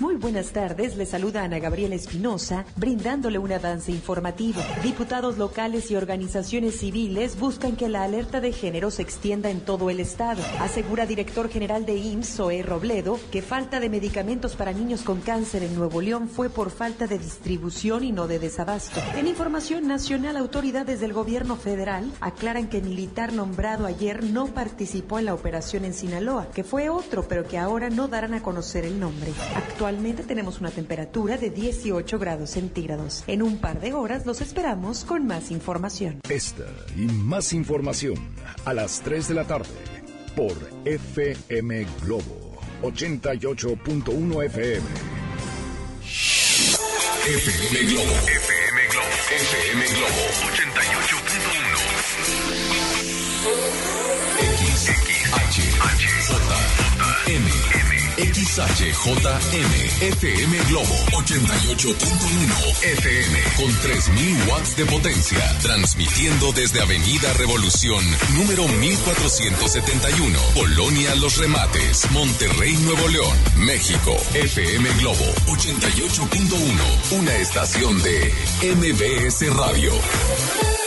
Muy buenas tardes, le saluda Ana Gabriela Espinosa, brindándole un avance informativo. Diputados locales y organizaciones civiles buscan que la alerta de género se extienda en todo el estado. Asegura director general de IMSS, Zoe Robledo, que falta de medicamentos para niños con cáncer en Nuevo León fue por falta de distribución y no de desabasto. En información nacional, autoridades del gobierno federal aclaran que militar nombrado ayer no participó en la operación en Sinaloa, que fue otro, pero que ahora no darán a conocer el nombre. Actualmente tenemos una temperatura de 18 grados centígrados. En un par de horas los esperamos con más información. Esta y más información a las 3 de la tarde por FM Globo 88.1 FM. FM Globo. FM Globo. FM Globo 88.1. X, M, XHJM, FM Globo 88.1 FM con 3000 watts de potencia, transmitiendo desde Avenida Revolución, número 1471, Colonia Los Remates, Monterrey, Nuevo León, México. FM Globo 88.1, una estación de MBS Radio.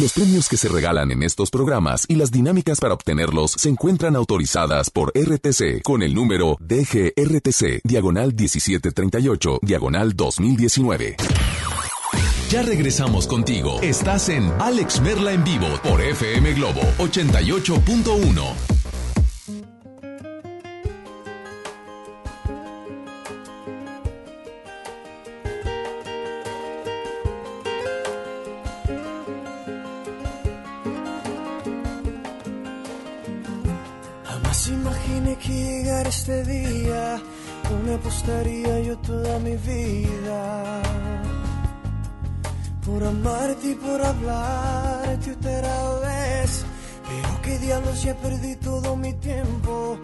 Los premios que se regalan en estos programas y las dinámicas para obtenerlos se encuentran autorizadas por RTC con el número DGRTC, diagonal 1738, diagonal 2019. Ya regresamos contigo. Estás en Alex Merla en vivo por FM Globo 88.1. imaginé que llegara este día, no me apostaría yo toda mi vida. Por amarte y por hablarte otra vez, pero qué diablos ya perdí todo mi tiempo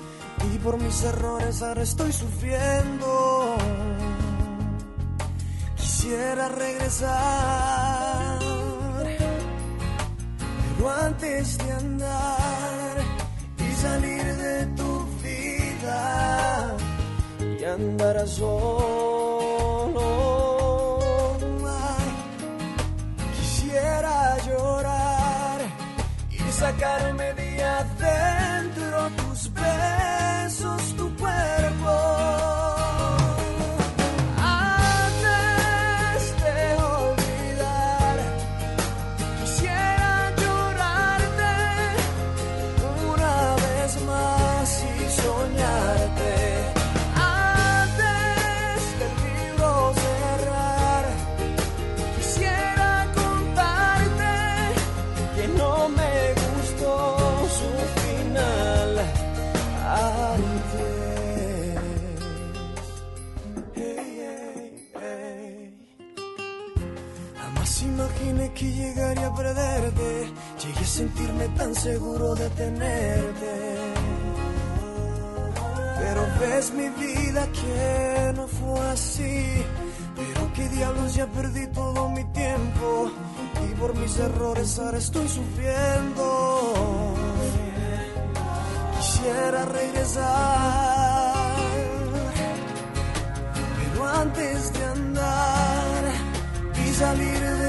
y por mis errores ahora estoy sufriendo. Quisiera regresar, pero antes de andar andar solo. Ay, quisiera llorar y sacarme de Llegué a sentirme tan seguro de tenerte. Pero ves mi vida que no fue así. Pero qué diablos ya perdí todo mi tiempo. Y por mis errores ahora estoy sufriendo. Quisiera regresar. Pero antes de andar y salir de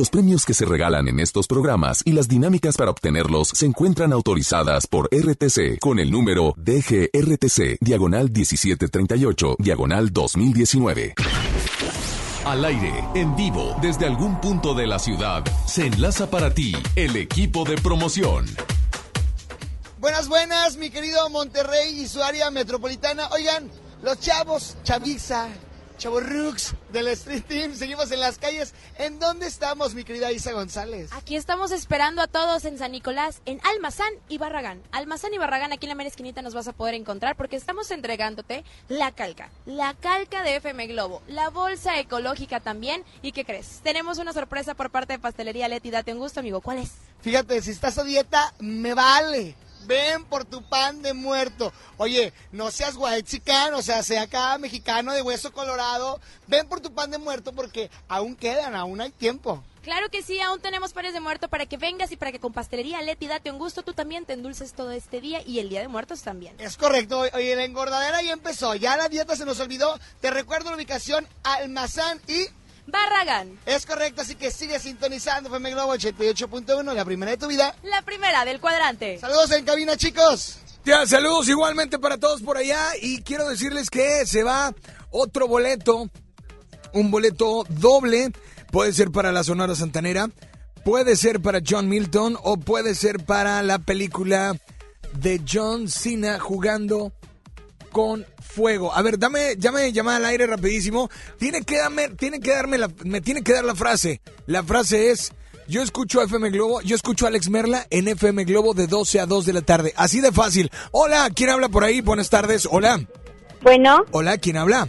Los premios que se regalan en estos programas y las dinámicas para obtenerlos se encuentran autorizadas por RTC con el número DGRTC, diagonal 1738, diagonal 2019. Al aire, en vivo, desde algún punto de la ciudad, se enlaza para ti el equipo de promoción. Buenas, buenas, mi querido Monterrey y su área metropolitana. Oigan, los chavos, chaviza, chavorrux del Street Team, seguimos en las calles. ¿En dónde estamos, mi querida Isa González? Aquí estamos esperando a todos en San Nicolás, en Almazán y Barragán. Almazán y Barragán, aquí en la mera esquinita nos vas a poder encontrar porque estamos entregándote la calca. La calca de FM Globo, la bolsa ecológica también. ¿Y qué crees? Tenemos una sorpresa por parte de Pastelería Leti. Date un gusto, amigo. ¿Cuál es? Fíjate, si estás a dieta, me vale. Ven por tu pan de muerto. Oye, no seas guaychican, o sea, sea acá mexicano de hueso colorado. Ven por tu pan de muerto porque aún quedan, aún hay tiempo. Claro que sí, aún tenemos pares de muerto para que vengas y para que con Pastelería Leti date un gusto, tú también te endulces todo este día y el Día de Muertos también. Es correcto, oye, la engordadera ya empezó, ya la dieta se nos olvidó. Te recuerdo la ubicación Almazán y Barragán. Es correcto, así que sigue sintonizando FM Globo 88.1, la primera de tu vida. La primera del cuadrante. Saludos en cabina, chicos. Ya, saludos igualmente para todos por allá y quiero decirles que se va otro boleto, un boleto doble, puede ser para la Sonora Santanera, puede ser para John Milton o puede ser para la película de John Cena jugando con fuego. A ver, dame, llame llamada al aire rapidísimo. Tiene que darme, tiene que darme la, me tiene que dar la frase. La frase es, yo escucho a FM Globo, yo escucho a Alex Merla en FM Globo de 12 a 2 de la tarde. Así de fácil. Hola, ¿quién habla por ahí? Buenas tardes. Hola. Bueno, Hola, ¿quién habla?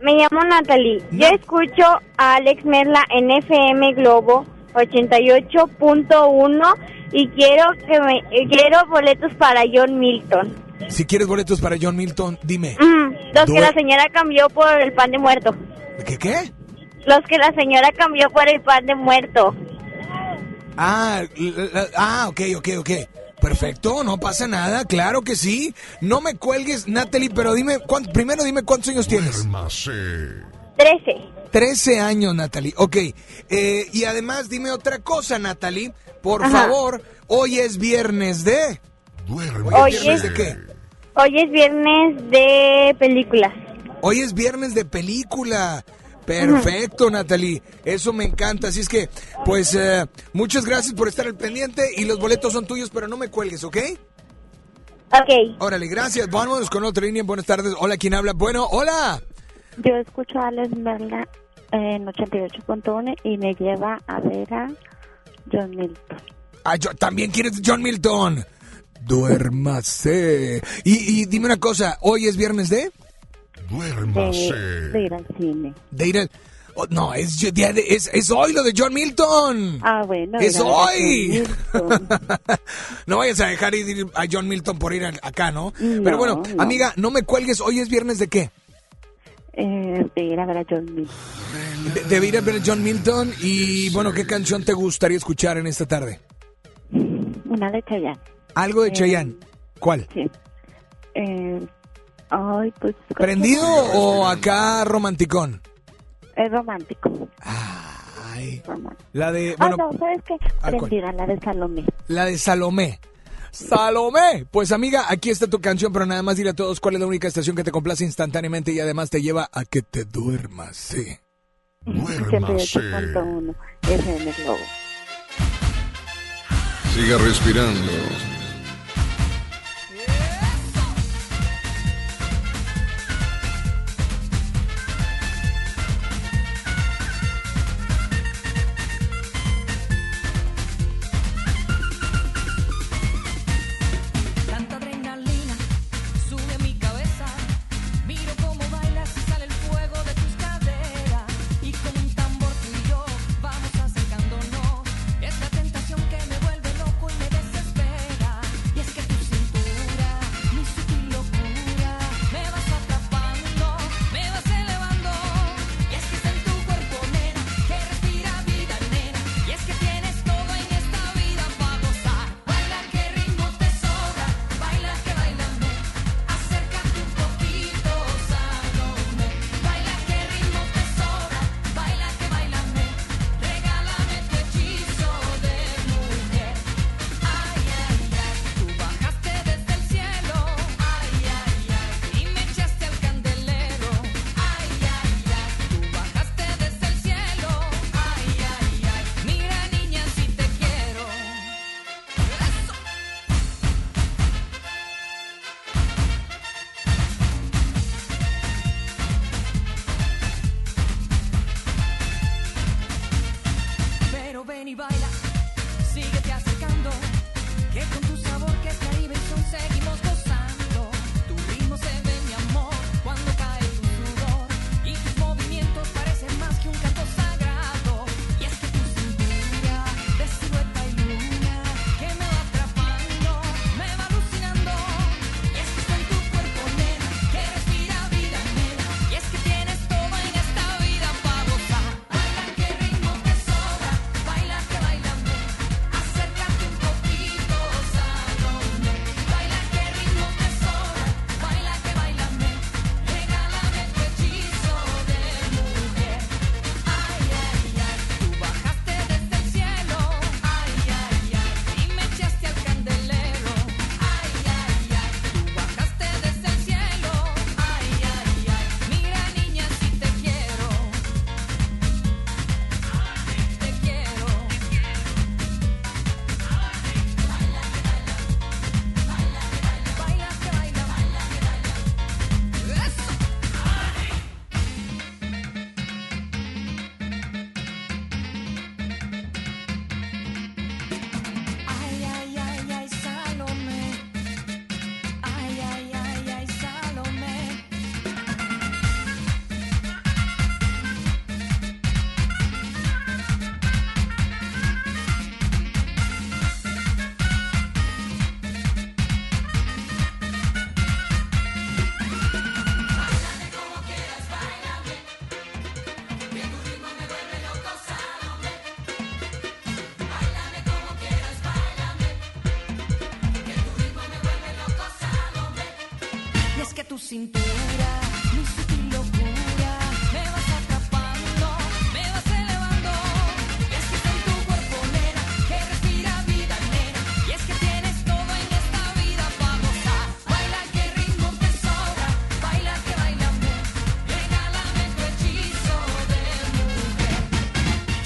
me llamo Natalie. Yo escucho a Alex Merla en FM Globo 88.1 y quiero que me quiero boletos para John Milton. Si quieres boletos para John Milton, dime. Mm, los que la señora cambió por el pan de muerto. ¿Qué qué? Los que la señora cambió por el pan de muerto. Ah, ah, ok, ok, ok. Perfecto, no pasa nada, claro que sí. No me cuelgues, Natalie, pero dime, ¿cuán- primero dime cuántos años tienes. Trece. 13 años, Natalie. Ok, eh, y además dime otra cosa, Natalie. Por Ajá. favor, hoy es viernes de... Hoy viernes es- de qué? Hoy es viernes de películas. Hoy es viernes de película. Perfecto, Natalie. Eso me encanta. Así es que, pues, eh, muchas gracias por estar al pendiente y los boletos son tuyos, pero no me cuelgues, ¿ok? Ok. Órale, gracias. Vámonos con otra línea. Buenas tardes. Hola, ¿quién habla? Bueno, hola. Yo escucho a Alex Merla en 88.1 y me lleva a ver a John Milton. Ah, yo- también quieres John Milton. Duérmase. Y, y dime una cosa, ¿hoy es viernes de? De, de ir al cine. De ir al... oh, no, es, yo- día de- es, es hoy lo de John Milton. Ah, bueno. ¡Es hoy! No vayas a dejar ir a John Milton por ir a- acá, ¿no? No, Pero bueno, no. amiga, no me cuelgues. ¿Hoy es viernes de qué? Eh, de ir a ver a John Milton. De, de ir a ver a John Milton. Y bueno, ¿qué canción te gustaría escuchar en esta tarde? Una de Chayanne. Algo de Eh, Chayanne. ¿Cuál? Sí. Eh, ay, pues... ¿Prendido o acá romanticón? Es romántico. Ay. La de, ah, bueno, no, ¿sabes qué? Prendida, la de Salomé. la de Salomé. Salomé. Pues amiga, aquí está tu canción, pero nada más dile a todos cuál es la única estación que te complace instantáneamente y además te lleva a que te duermas, sí. 88.1 FM Globo. Siga respirando.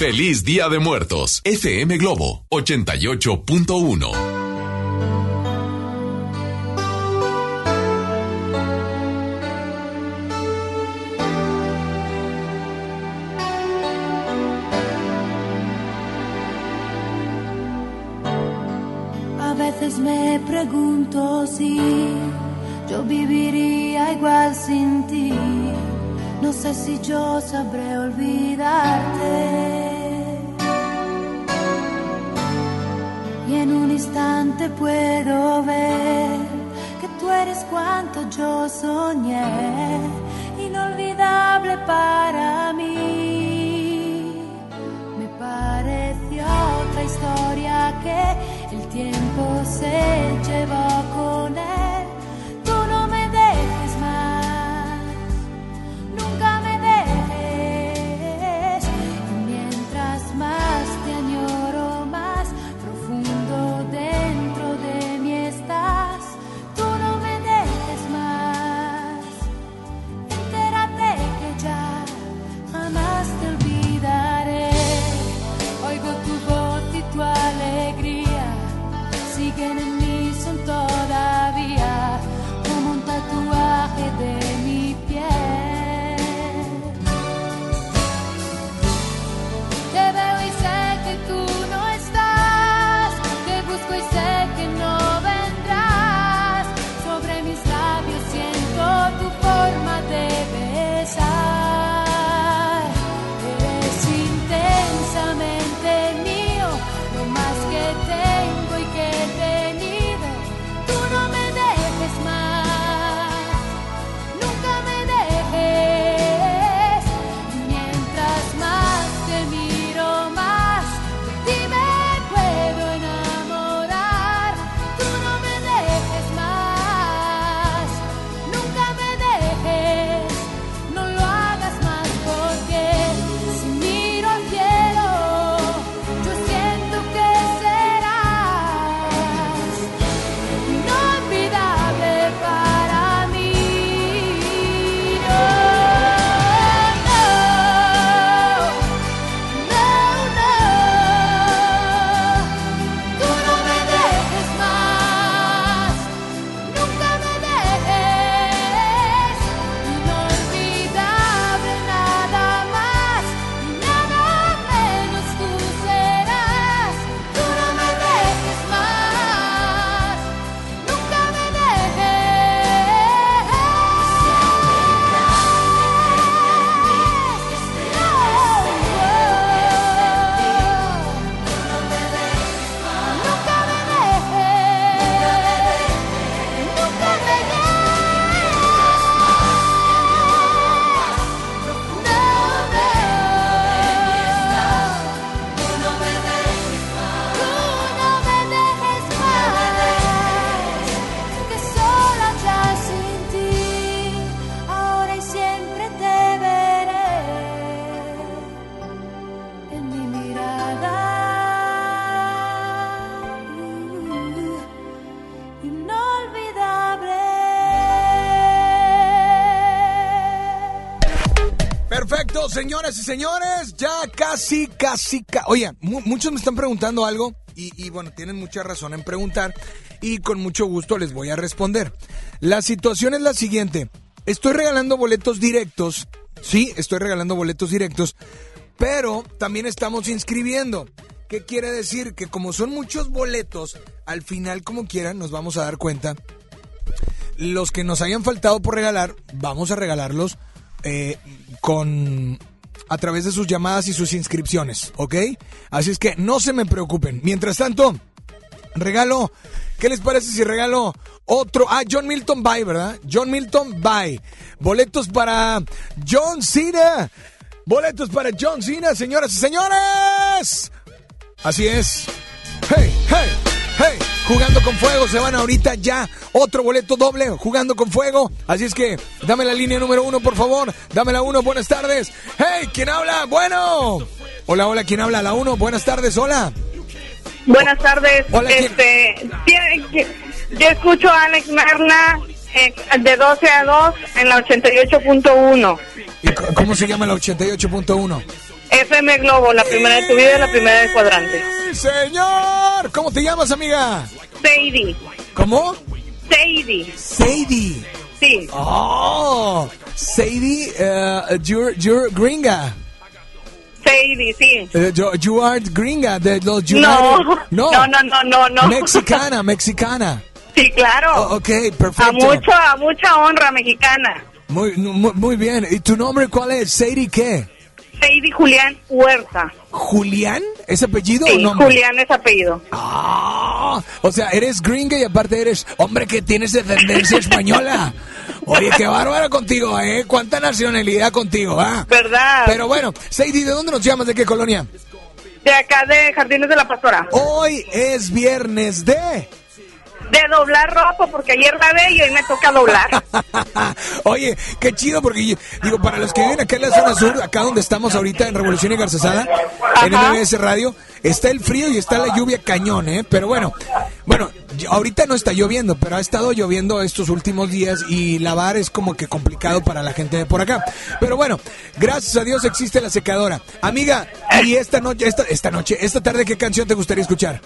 Feliz Día de Muertos. FM Globo 88.1. me pregunto si yo viviría igual sin ti. No sé si yo sabré olvidarte. y en un instante puedo ver que tú eres cuanto yo soñé, inolvidable para mí. Me pareció otra historia que el tiempo se llevó. Señoras y señores, ya casi, casi, ca- Oye, mu- muchos me están preguntando algo y, y, bueno, tienen mucha razón en preguntar y con mucho gusto les voy a responder. La situación es la siguiente. Estoy regalando boletos directos, sí, estoy regalando boletos directos, pero también estamos inscribiendo. ¿Qué quiere decir? Que como son muchos boletos, al final como quieran nos vamos a dar cuenta los que nos hayan faltado por regalar, vamos a regalarlos eh, con a través de sus llamadas y sus inscripciones, ¿ok? Así es que no se me preocupen. Mientras tanto, regalo, ¿qué les parece si regalo otro? Ah, John Milton Bye, ¿verdad? John Milton Bye. Boletos para John Cena. Boletos para John Cena, señoras y señores. Así es. Hey, hey, hey. Jugando con fuego, se van ahorita ya. Otro boleto doble, jugando con fuego. Así es que, dame la línea número uno, por favor. Dame la uno, buenas tardes. Hey, ¿quién habla? Bueno. Hola, hola, ¿quién habla? La uno, buenas tardes, hola. Buenas tardes. Hola, este, yo escucho a Alex Merla eh, de 12 a 2 en la 88.1. ¿Y c- cómo se llama la 88.1? FM Globo, la primera de tu vida y la primera del cuadrante. Señor, ¿cómo te llamas, amiga? Sadie. ¿Cómo? Sadie. Sadie. Sí. Oh, Sadie, uh, you're, you're gringa. Sadie, sí. Uh, you, you are gringa de los United. No. no, No, no, no, no, no. Mexicana, mexicana. Sí, claro. Oh, ok, perfecto. A mucho, a mucha honra mexicana. Muy, muy, muy bien. ¿Y tu nombre cuál es? Sadie qué? Sadie Julián Huerta. ¿Julián? ¿Es apellido Sí, o nombre? Julián es apellido. Ah, o sea, eres gringa y aparte eres hombre que tienes descendencia española. Oye, qué bárbaro contigo, ¿eh? Cuánta nacionalidad contigo, ¿ah? ¿Verdad? Pero bueno, Sadie, ¿de dónde nos llamas? ¿De qué colonia? De acá de Jardines de la Pastora. Hoy es viernes de... De doblar ropa, porque ayer lavé y hoy me toca doblar. Oye, qué chido porque yo- digo, para los que viven acá en la zona sur, acá donde estamos ahorita en Revolución y Garzazada, en MBS Radio, está el frío y está la lluvia cañón, ¿eh? Pero bueno, bueno, ahorita no está lloviendo, pero ha estado lloviendo estos últimos días y lavar es como que complicado para la gente de por acá. Pero bueno, gracias a Dios existe la secadora. Amiga, y esta noche, esta, esta noche, esta tarde, ¿qué canción te gustaría escuchar?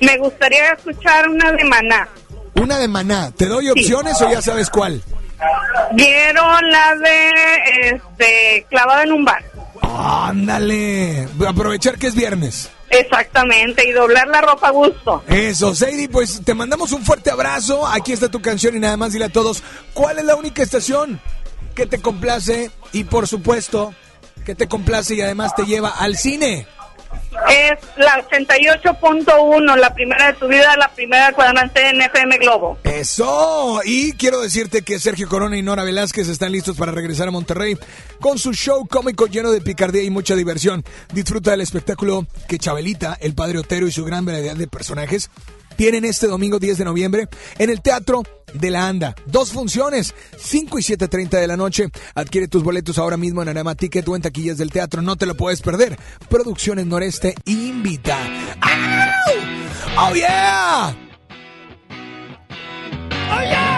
Me gustaría escuchar una de Maná. Una de Maná. ¿Te doy opciones o ya sabes cuál? Vieron la de este clavado en un bar. Ándale, aprovechar que es viernes. Exactamente, y doblar la ropa a gusto. Eso, Sadie, pues te mandamos un fuerte abrazo. Aquí está tu canción y nada más dile a todos cuál es la única estación que te complace y por supuesto que te complace y además te lleva al cine. Es la 88.1, la primera de tu vida, la primera cuadrante en FM Globo. Eso, y quiero decirte que Sergio Corona y Nora Velázquez están listos para regresar a Monterrey con su show cómico lleno de picardía y mucha diversión. Disfruta del espectáculo que Chabelita, el padre Otero y su gran variedad de personajes tienen este domingo 10 de noviembre en el Teatro de la Anda. Dos funciones, 5 y 7.30 de la noche. Adquiere tus boletos ahora mismo en Arama Ticket o en taquillas del teatro. No te lo puedes perder. Producciones Noreste invita. ¡Au! ¡Oh, yeah! Aquí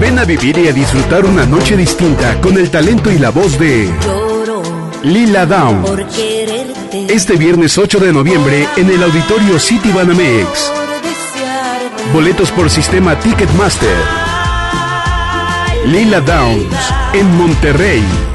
Ven a vivir y a disfrutar una noche distinta con el talento y la voz de Lila Down. Este viernes 8 de noviembre en el auditorio City Banamex. Boletos por sistema Ticketmaster. Lila Downs en Monterrey.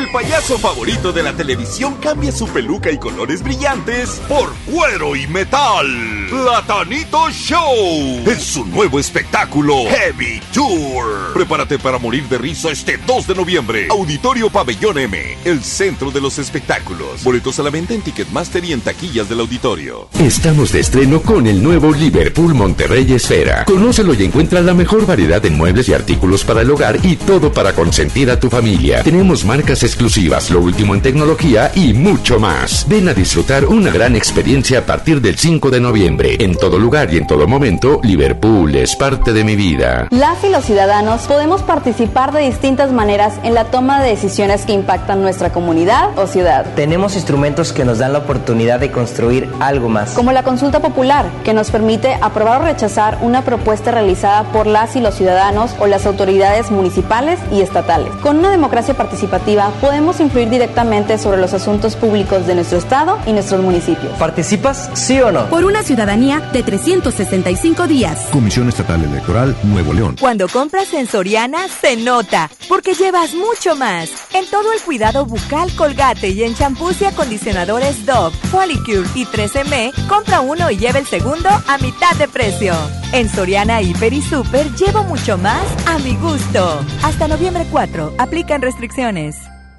El payaso favorito de la televisión cambia su peluca y colores brillantes por cuero y metal. Platanito Show es su nuevo espectáculo Heavy Tour. Prepárate para morir de risa este 2 de noviembre. Auditorio Pabellón M, el centro de los espectáculos. Boletos a la venta en Ticketmaster y en taquillas del auditorio. Estamos de estreno con el nuevo Liverpool Monterrey Esfera. Conócelo y encuentra la mejor variedad de muebles y artículos para el hogar y todo para consentir a tu familia. Tenemos marcas exclusivas, lo último en tecnología y mucho más. Ven a disfrutar una gran experiencia a partir del 5 de noviembre. En todo lugar y en todo momento, Liverpool es parte de mi vida. Las y los ciudadanos podemos participar de distintas maneras en la toma de decisiones que impactan nuestra comunidad o ciudad. Tenemos instrumentos que nos dan la oportunidad de construir algo más. Como la consulta popular, que nos permite aprobar o rechazar una propuesta realizada por las y los ciudadanos o las autoridades municipales y estatales. Con una democracia participativa podemos influir directamente sobre los asuntos públicos de nuestro estado y nuestros municipios. ¿Participas, sí o no? Por una ciudadanía de 365 días. Comisión Estatal Electoral Nuevo León. Cuando compras en Soriana, se nota, porque llevas mucho más. En todo el cuidado bucal Colgate y en champús y acondicionadores Dove, Polycure y 13M, compra uno y lleva el segundo a mitad de precio. En Soriana Hiper y Super llevo mucho más a mi gusto. Hasta noviembre 4, aplican restricciones.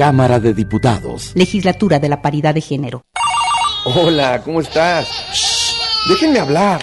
Cámara de Diputados. Legislatura de la Paridad de Género. Hola, ¿cómo estás? Déjenme hablar.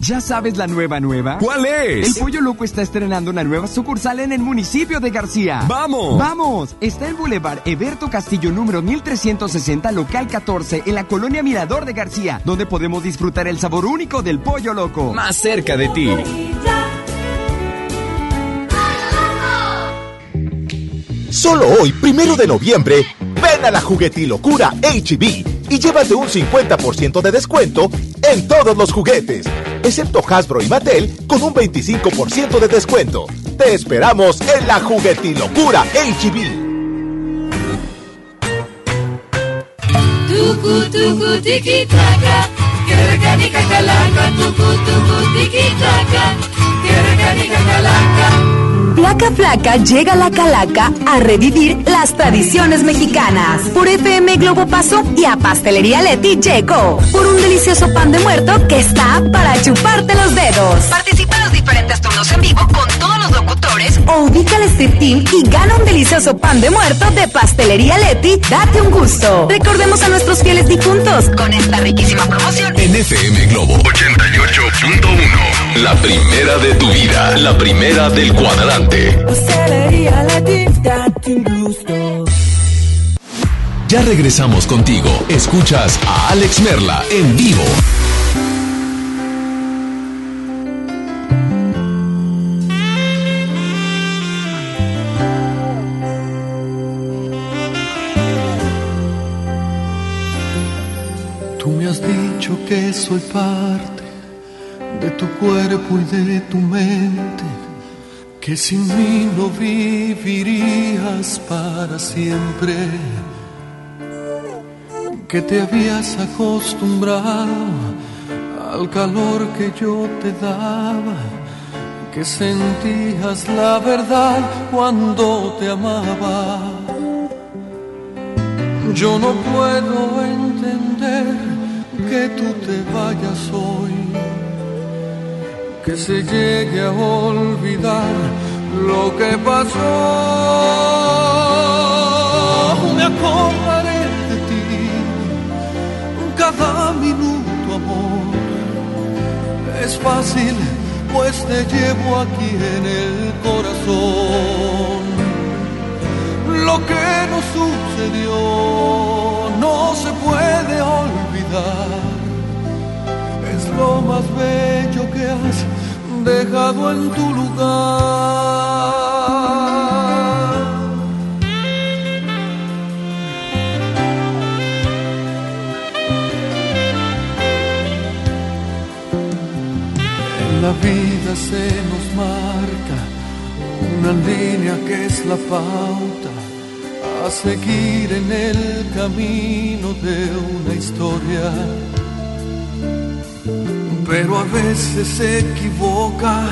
¿Ya sabes la nueva nueva? ¿Cuál es? El Pollo Loco está estrenando una nueva sucursal en el municipio de García. ¡Vamos! ¡Vamos! Está en Boulevard Eberto Castillo número 1360, local 14, en la colonia Mirador de García, donde podemos disfrutar el sabor único del Pollo Loco. Más cerca de ti. Solo hoy, primero de noviembre, ven a la juguetilocura HB y llévate un 50% de descuento en todos los juguetes, excepto Hasbro y Mattel con un 25% de descuento. Te esperamos en la juguetilocura HB. Kalaka. Placa Flaca llega a la Calaca a revivir las tradiciones mexicanas. Por FM Globo Paso y a Pastelería Leti llegó. Por un delicioso pan de muerto que está para chuparte los dedos. Participa en los diferentes turnos en vivo con todos los locutores o ubica al Street Team y gana un delicioso pan de muerto de Pastelería Leti. Date un gusto. Recordemos a nuestros fieles difuntos con esta riquísima promoción. En FM Globo 88.1. La primera de tu vida. La primera del cuadrante. Ya regresamos contigo. Escuchas a Alex Merla en vivo. Tú me has dicho dicho que soy parte de tu cuerpo y de tu mente, que sin mí no vivirías para siempre, que te habías acostumbrado al calor que yo te daba, que sentías la verdad cuando te amaba. Yo no puedo entender que tú te vayas hoy, que se llegue a olvidar lo que pasó. Me acordaré de ti cada minuto, amor. Es fácil, pues te llevo aquí en el corazón. Lo que nos sucedió no se puede olvidar. Lo más bello que has dejado en tu lugar. En la vida se nos marca una línea que es la pauta a seguir en el camino de una historia. Pero a veces se equivoca,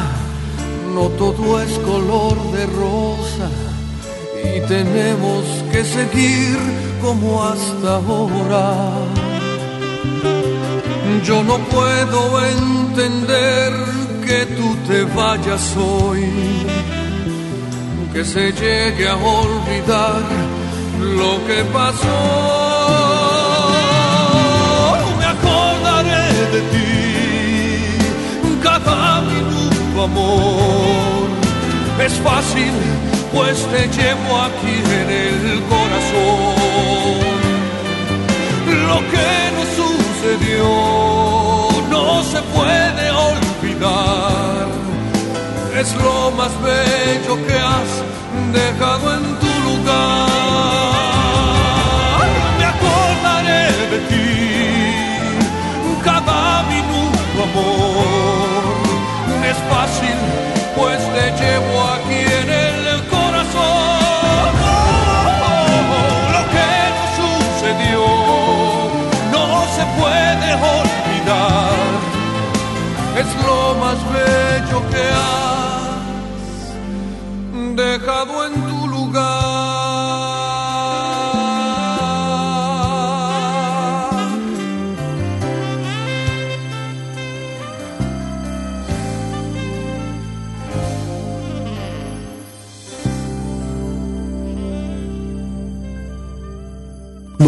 no todo es color de rosa y tenemos que seguir como hasta ahora. Yo no puedo entender que tú te vayas hoy que se llegue a olvidar lo que pasó. Me acordaré de ti Es fácil, pues te llevo aquí en el corazón. Lo que nos sucedió no se puede olvidar es lo más bello que has dejado en tu lugar. Me acordaré de ti cada minuto, amor. Es fácil, pues te llevo aquí en el corazón. Lo que nos sucedió no se puede olvidar. Es lo más bello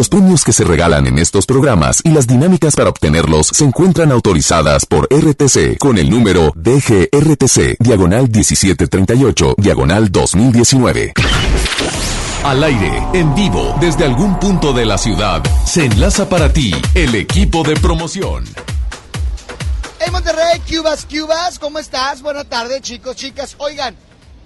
Los premios que se regalan en estos programas y las dinámicas para obtenerlos se encuentran autorizadas por RTC con el número DGRTC, diagonal 1738, diagonal 2019. Al aire, en vivo, desde algún punto de la ciudad, se enlaza para ti el equipo de promoción. Hey Monterrey, Cubas, Cubas, ¿cómo estás? Buenas tardes, chicos, chicas. Oigan,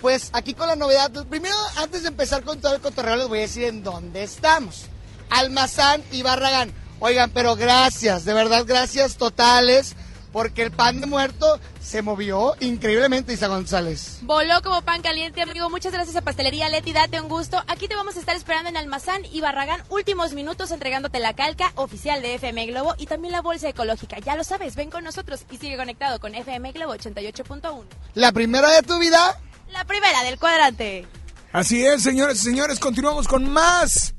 pues aquí con la novedad, primero, antes de empezar con todo el cotorreo, les voy a decir en dónde estamos. Almazán y Barragán. Oigan, pero gracias, de verdad, gracias totales, porque el pan de muerto se movió increíblemente, Isa González. Voló como pan caliente, amigo. Muchas gracias a Pastelería Leti, date un gusto. Aquí te vamos a estar esperando en Almazán y Barragán. Últimos minutos entregándote la calca oficial de FM Globo y también la bolsa ecológica. Ya lo sabes, ven con nosotros y sigue conectado con FM Globo 88.1. ¿La primera de tu vida? La primera del cuadrante. Así es, señores y señores, continuamos con más.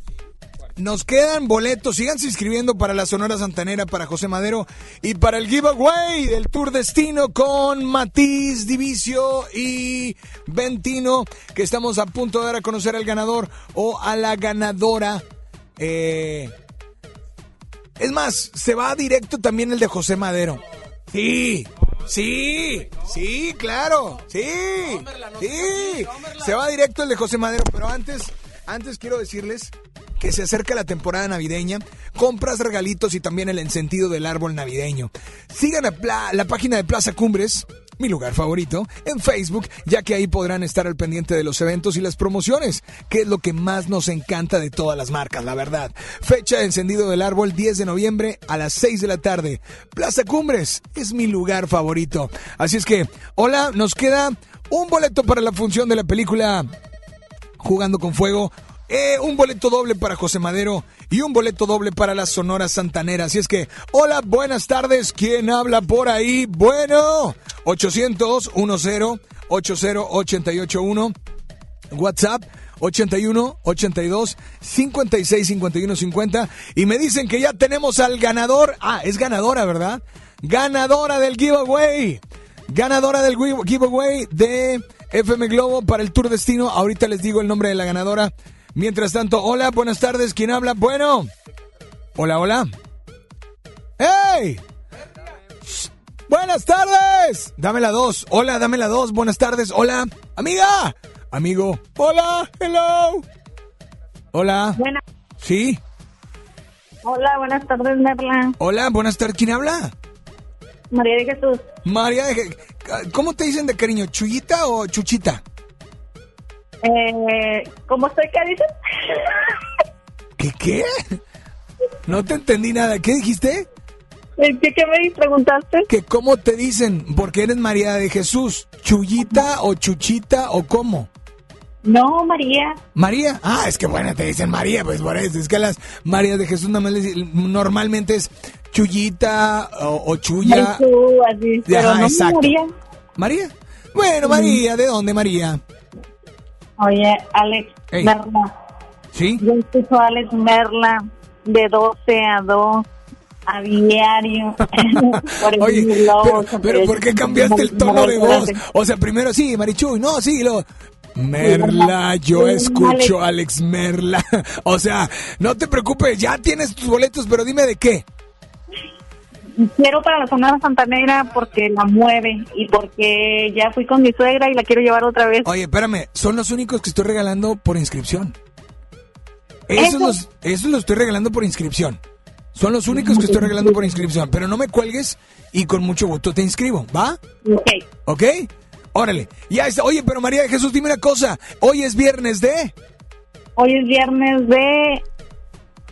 Nos quedan boletos, síganse inscribiendo para la Sonora Santanera, para José Madero y para el giveaway del Tour Destino con Matiz, Divicio y Ventino, que estamos a punto de dar a conocer al ganador o a la ganadora. Eh, es más, se va directo también el de José Madero. Sí, sí, sí, claro, sí, sí. Se va directo el de José Madero, pero antes, antes quiero decirles que se acerca la temporada navideña, compras regalitos y también el encendido del árbol navideño. Sigan la página de Plaza Cumbres mi lugar favorito, en Facebook, ya que ahí podrán estar al pendiente de los eventos y las promociones, que es lo que más nos encanta de todas las marcas, la verdad. Fecha de encendido del árbol 10 de noviembre a las 6 de la tarde. Plaza Cumbres es mi lugar favorito. Así es que, hola, nos queda un boleto para la función de la película Jugando con Fuego. Eh, un boleto doble para José Madero y un boleto doble para la Sonora Santanera. Así es que, hola, buenas tardes. ¿Quién habla por ahí? Bueno, 800 10 80 881 WhatsApp 81 82 56 51 50 y me dicen que ya tenemos al ganador. Ah, es ganadora, ¿verdad? Ganadora del giveaway. Ganadora del gi- giveaway de FM Globo para el Tour Destino. Ahorita les digo el nombre de la ganadora. Mientras tanto, hola, buenas tardes. ¿Quién habla? Bueno. Hola, hola. ¡Hey! Buenas tardes. Dame la dos. Hola, dame la dos. Buenas tardes. Hola. Amiga. Amigo. Hola. Hello. Hola. Buenas. Sí. Hola, buenas tardes, Merla. Hola, buenas tardes. ¿Quién habla? María de Jesús. María de Je- ¿Cómo te dicen de cariño? ¿Chuyita o chuchita? Eh, ¿Cómo estoy? ¿Qué dices? ¿Qué qué? No te entendí nada. ¿Qué dijiste? ¿Qué, qué me preguntaste? Que cómo te dicen, porque eres María de Jesús, Chuyita o Chuchita o cómo. No, María. María, ah, es que bueno, te dicen María, pues por eso, es que las Marías de Jesús normalmente es Chuyita o, o. Jesús, así, pero Ajá, no. María. María. Bueno, María, ¿de dónde María? Oye, Alex, Ey. Merla. ¿Sí? Yo escucho a Alex Merla de 12 a 2 a diario. Por Oye, pero, pero ¿por qué cambiaste el tono de voz? O sea, primero sí, Marichuy, no, sí, luego... Merla, yo escucho a Alex Merla. O sea, no te preocupes, ya tienes tus boletos, pero dime de qué. Quiero para la Sonora Santanera porque la mueve y porque ya fui con mi suegra y la quiero llevar otra vez. Oye, espérame, son los únicos que estoy regalando por inscripción. Esos Eso. los, esos los estoy regalando por inscripción. Son los únicos que estoy regalando por inscripción. Pero no me cuelgues y con mucho gusto te inscribo, ¿va? Ok. ¿Ok? Órale. Ya está. Oye, pero María de Jesús, dime una cosa. Hoy es viernes de... Hoy es viernes de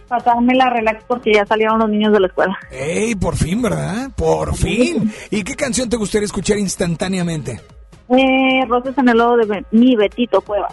pasarme la relax porque ya salieron los niños de la escuela. ¡Ey, por fin, ¿verdad? Por fin. ¿Y qué canción te gustaría escuchar instantáneamente? Eh, Rosas en el lodo de mi Betito Cueva.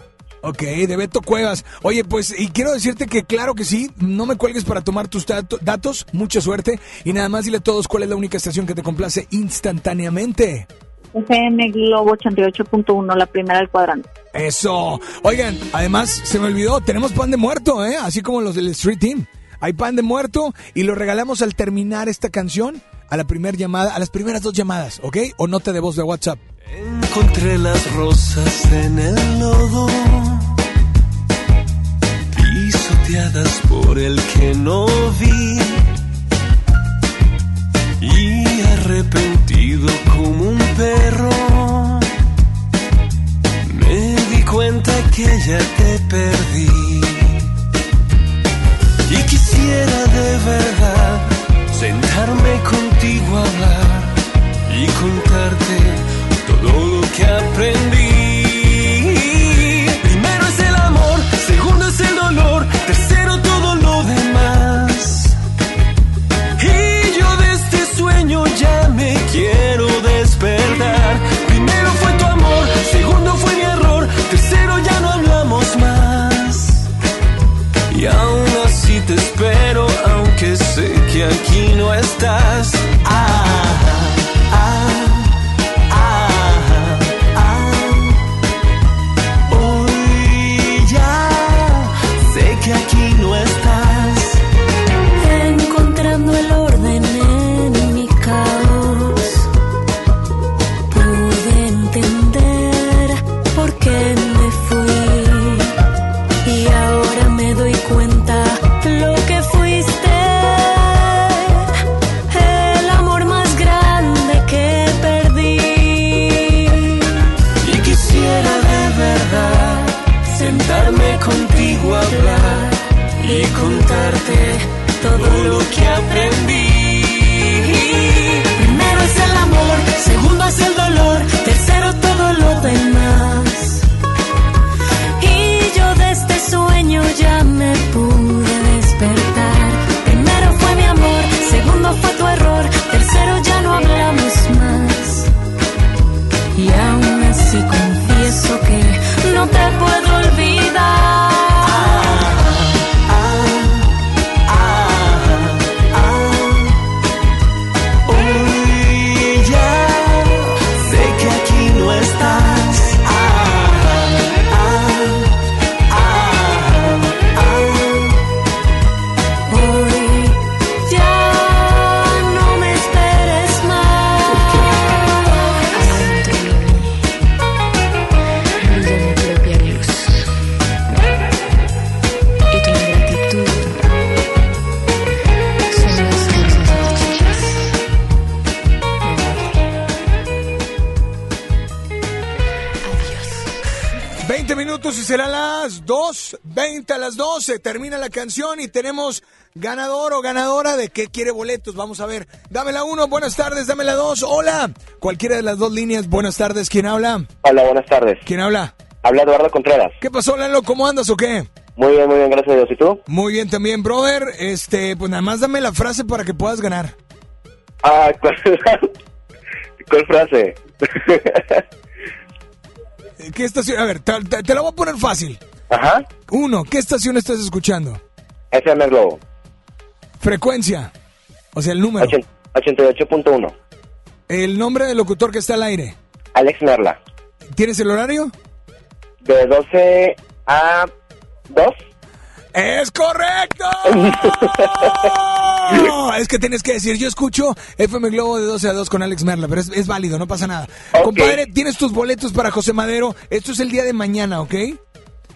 Ok, de Beto Cuevas. Oye, pues, y quiero decirte que claro que sí, no me cuelgues para tomar tus dato- datos, mucha suerte, y nada más dile a todos cuál es la única estación que te complace instantáneamente. FM Globo 88.1, la primera del cuadrante. Eso. Oigan, además, se me olvidó, tenemos pan de muerto, ¿eh? Así como los del Street Team. Hay pan de muerto y lo regalamos al terminar esta canción a la primera llamada, a las primeras dos llamadas, ¿ok? O nota de voz de WhatsApp. Encontré las rosas en el lodo, pisoteadas por el que no vi, y arrepentido como un perro, me di cuenta que ya te perdí. Y quisiera de verdad sentarme contigo a hablar y contarte todo lo que aprendí. 12. Termina la canción y tenemos ganador o ganadora de qué quiere boletos. Vamos a ver. Dame la 1, buenas tardes. Dame la 2, hola. Cualquiera de las dos líneas, buenas tardes. ¿Quién habla? Hola, buenas tardes. ¿Quién habla? Habla Eduardo Contreras. ¿Qué pasó, Lalo? ¿Cómo andas o qué? Muy bien, muy bien, gracias a Dios. ¿Y tú? Muy bien también, brother. Este, pues nada más dame la frase para que puedas ganar. Ah, ¿cuál, cuál frase? ¿Qué estación? A ver, te, te- te la voy a poner fácil. Ajá. Uno, ¿qué estación estás escuchando? FM Globo. Frecuencia. O sea, el número. 88.1. El nombre del locutor que está al aire. Alex Merla. ¿Tienes el horario? De 12 a 2. ¡Es correcto! es que tienes que decir, yo escucho FM Globo de 12 a 2 con Alex Merla, pero es, es válido, no pasa nada. Compadre, tienes tus boletos para José Madero. Esto es el día de mañana, ¿ok?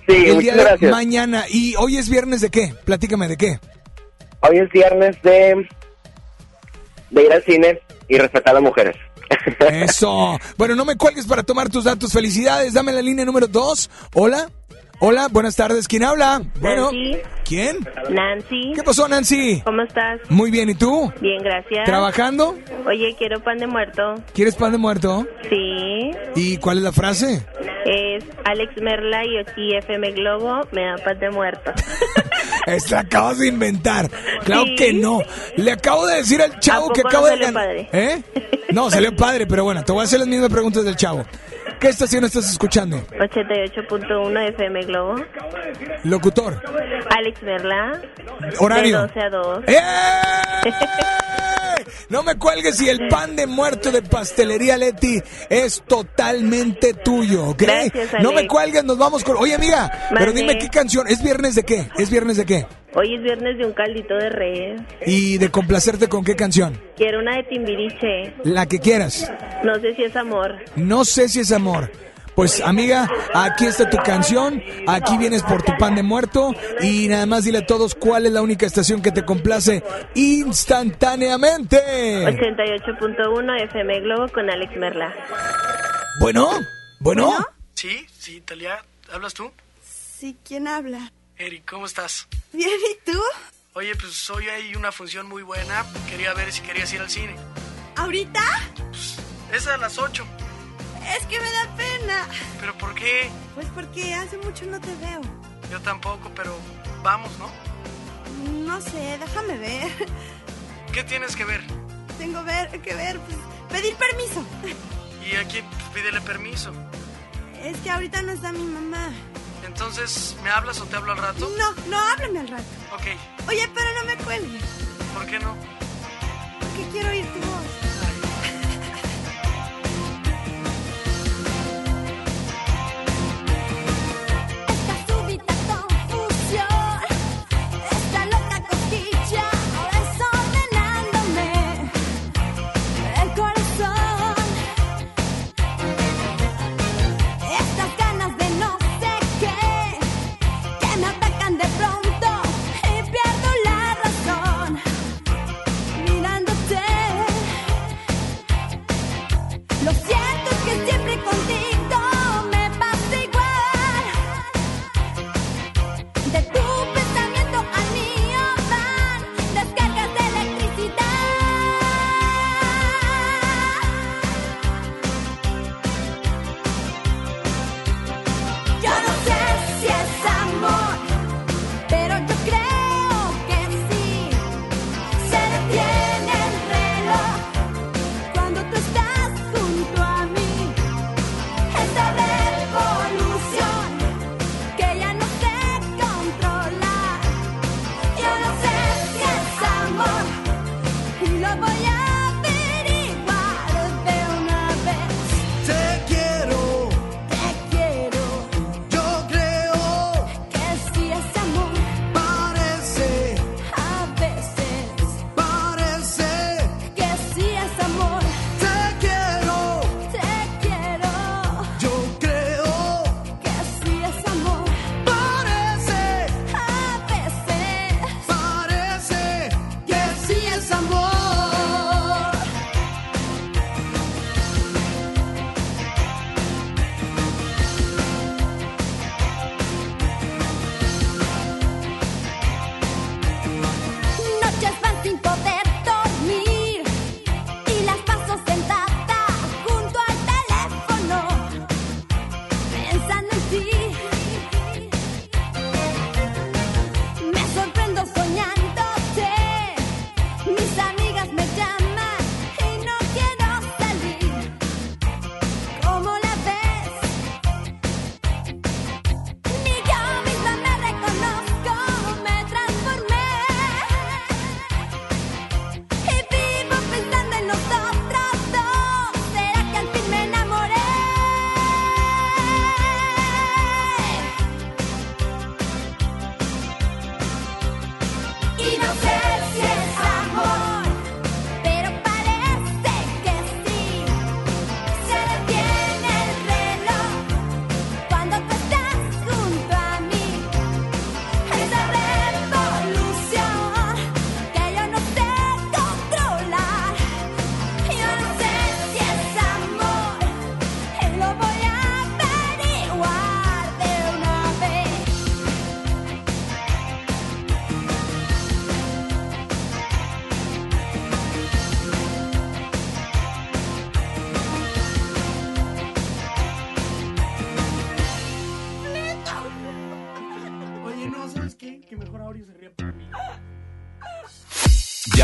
Sí, el día de gracias. mañana. ¿Y hoy es viernes de qué? Platícame de qué. Hoy es viernes de, de ir al cine y respetar a las mujeres. Eso. Bueno, no me cuelgues para tomar tus datos. Felicidades. Dame la línea número 2. Hola. Hola, buenas tardes. ¿Quién habla? Bueno. Nancy. ¿Quién? Nancy. ¿Qué pasó, Nancy? ¿Cómo estás? Muy bien, ¿y tú? Bien, gracias. ¿Trabajando? Oye, quiero pan de muerto. ¿Quieres pan de muerto? Sí. ¿Y cuál es la frase? Es Alex Merla y aquí FM Globo me da pan de muerto. La acabas de inventar. Claro Sí. que no. Le acabo de decir al chavo ¿A que acaba no de ganar. padre? ¿Eh? No, salió padre, pero bueno, te voy a hacer las mismas preguntas del chavo. ¿Qué estación estás escuchando? 88.1 FM Globo. Locutor. Alex Merla. Horario. De 12 a 2. No me cuelgues y el pan de muerto de pastelería Leti es totalmente tuyo, ¿ok? Gracias, no me cuelgues, nos vamos con... Oye, amiga, pero dime qué canción. ¿Es viernes de qué? ¿Es viernes de qué? Hoy es viernes de un caldito de res. Y de complacerte con qué canción. Quiero una de Timbiriche. La que quieras. No sé si es amor. No sé si es amor. Pues amiga, aquí está tu canción, aquí vienes por tu pan de muerto y nada más dile a todos cuál es la única estación que te complace instantáneamente. 88.1 FM Globo con Alex Merla. Bueno, bueno, Sí, sí, Talia, ¿hablas tú? Sí, ¿quién habla? Eric, ¿cómo estás? Bien, ¿y tú? Oye, pues hoy hay una función muy buena. Quería ver si querías ir al cine. ¿Ahorita? Es a las 8. Es que me da pena. ¿Pero por qué? Pues porque hace mucho no te veo. Yo tampoco, pero vamos, ¿no? No sé, déjame ver. ¿Qué tienes que ver? Tengo ver, que ver, pues, pedir permiso. Y aquí pues, pídele permiso. Es que ahorita no está mi mamá. Entonces, ¿me hablas o te hablo al rato? No, no, háblame al rato. Ok, Oye, pero no me cuelgues, ¿por qué no? porque quiero oír tu voz.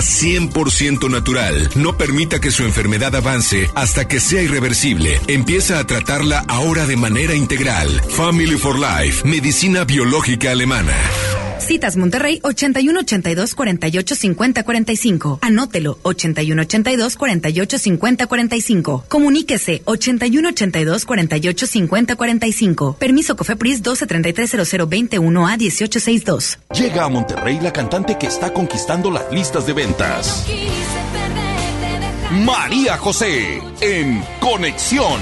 100% natural. No permita que su enfermedad avance hasta que sea irreversible. Empieza a tratarla ahora de manera integral. Family for Life, medicina biológica alemana. Citas Monterrey 81 82 48 50 45. Anótelo 81 82 48 50 45. Comuníquese 81 82 48 50 45. Permiso Cofepris 12 33 00 21 a 18 62. Llega a Monterrey la cantante que está conquistando las listas de María José en Conexión.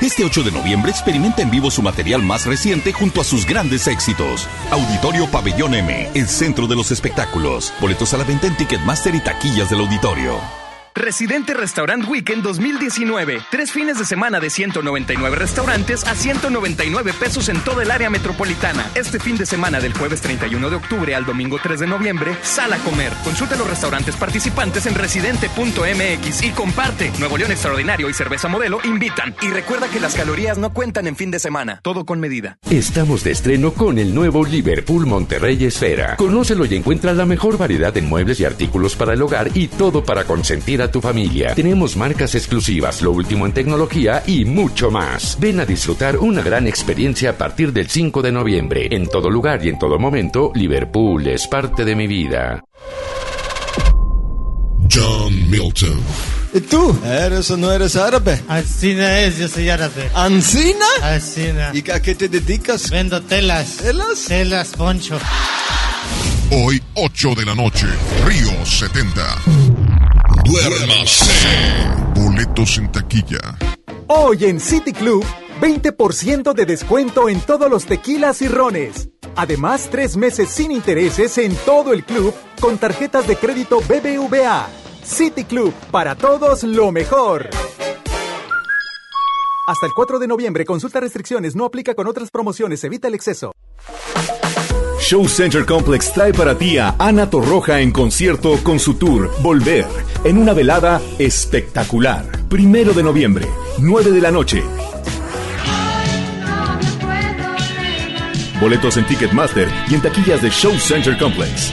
Este 8 de noviembre experimenta en vivo su material más reciente junto a sus grandes éxitos. Auditorio Pabellón M, el centro de los espectáculos. Boletos a la venta en Ticketmaster y taquillas del auditorio. Residente Restaurant Weekend 2019. Tres fines de semana de 199 restaurantes a 199 pesos en toda el área metropolitana. Este fin de semana del jueves 31 de octubre al domingo 3 de noviembre, sal a comer. Consulta los restaurantes participantes en residente.mx y comparte. Nuevo León Extraordinario y Cerveza Modelo invitan. Y recuerda que las calorías no cuentan en fin de semana. Todo con medida. Estamos de estreno con el nuevo Liverpool Monterrey Esfera. Conócelo y encuentra la mejor variedad de muebles y artículos para el hogar y todo para consentir a tu familia. Tenemos marcas exclusivas, lo último en tecnología y mucho más. Ven a disfrutar una gran experiencia a partir del 5 de noviembre. En todo lugar y en todo momento, Liverpool es parte de mi vida. John Milton. ¿Y tú? ¿Eres o no eres árabe? Ancina es, yo soy árabe. ¿Ancina? Ancina. ¿Y a qué te dedicas? Vendo telas. ¿Telas? Telas, poncho. Hoy, 8 de la noche, Río 70. Duérmase. Boletos en taquilla. Hoy en City Club, 20% de descuento en todos los tequilas y rones. Además, tres meses sin intereses en todo el club con tarjetas de crédito BBVA. City Club, para todos lo mejor. Hasta el 4 de noviembre, consulta restricciones, no aplica con otras promociones, evita el exceso. Show Center Complex trae para ti a Ana Torroja en concierto con su tour Volver, en una velada espectacular. Primero de noviembre, 9 de la noche. Boletos en Ticketmaster y en taquillas de Show Center Complex.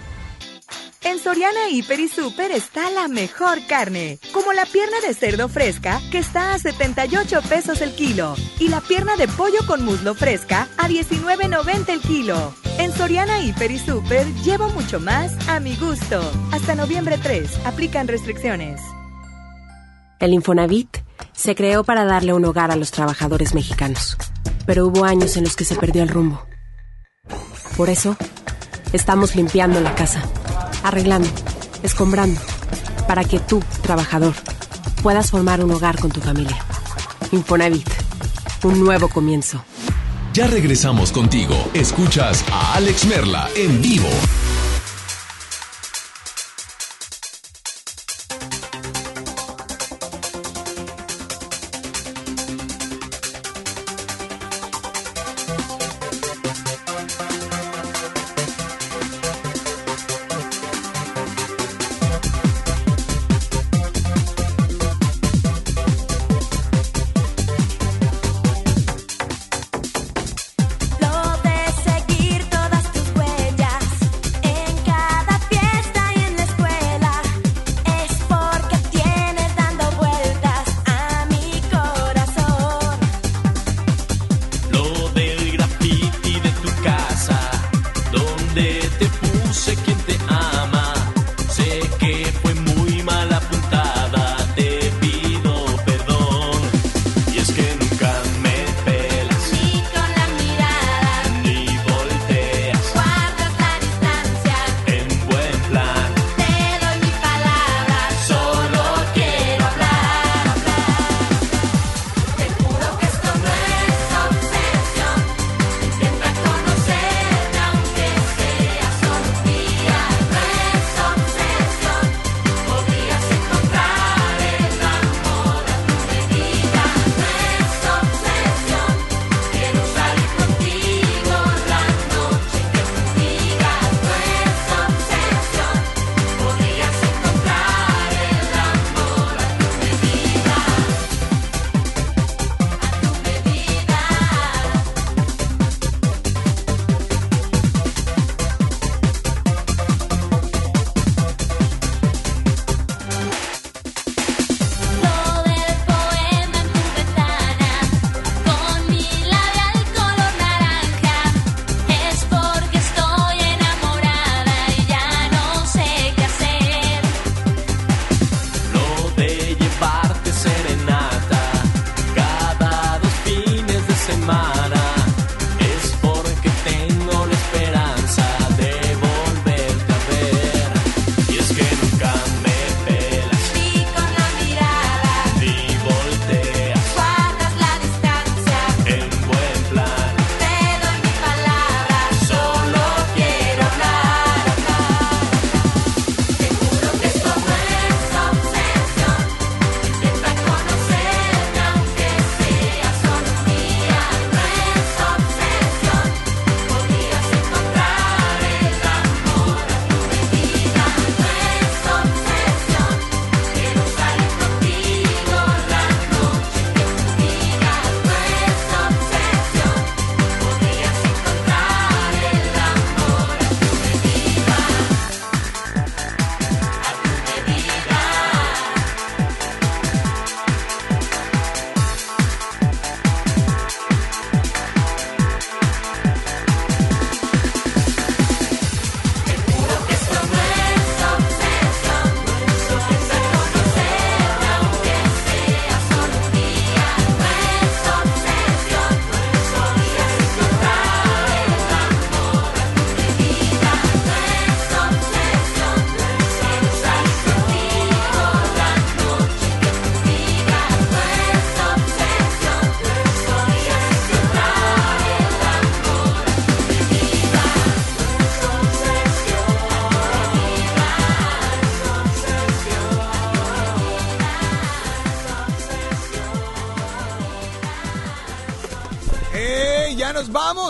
En Soriana Hiper y Super está la mejor carne, como la pierna de cerdo fresca que está a 78 pesos el kilo y la pierna de pollo con muslo fresca a 19.90 el kilo. En Soriana Hiper y Super llevo mucho más a mi gusto. Hasta noviembre 3, aplican restricciones. El Infonavit se creó para darle un hogar a los trabajadores mexicanos, pero hubo años en los que se perdió el rumbo. Por eso, Estamos limpiando la casa, arreglando, escombrando, para que tú, trabajador, puedas formar un hogar con tu familia. Infonavit, un nuevo comienzo. Ya regresamos contigo. Escuchas a Alex Merla en vivo.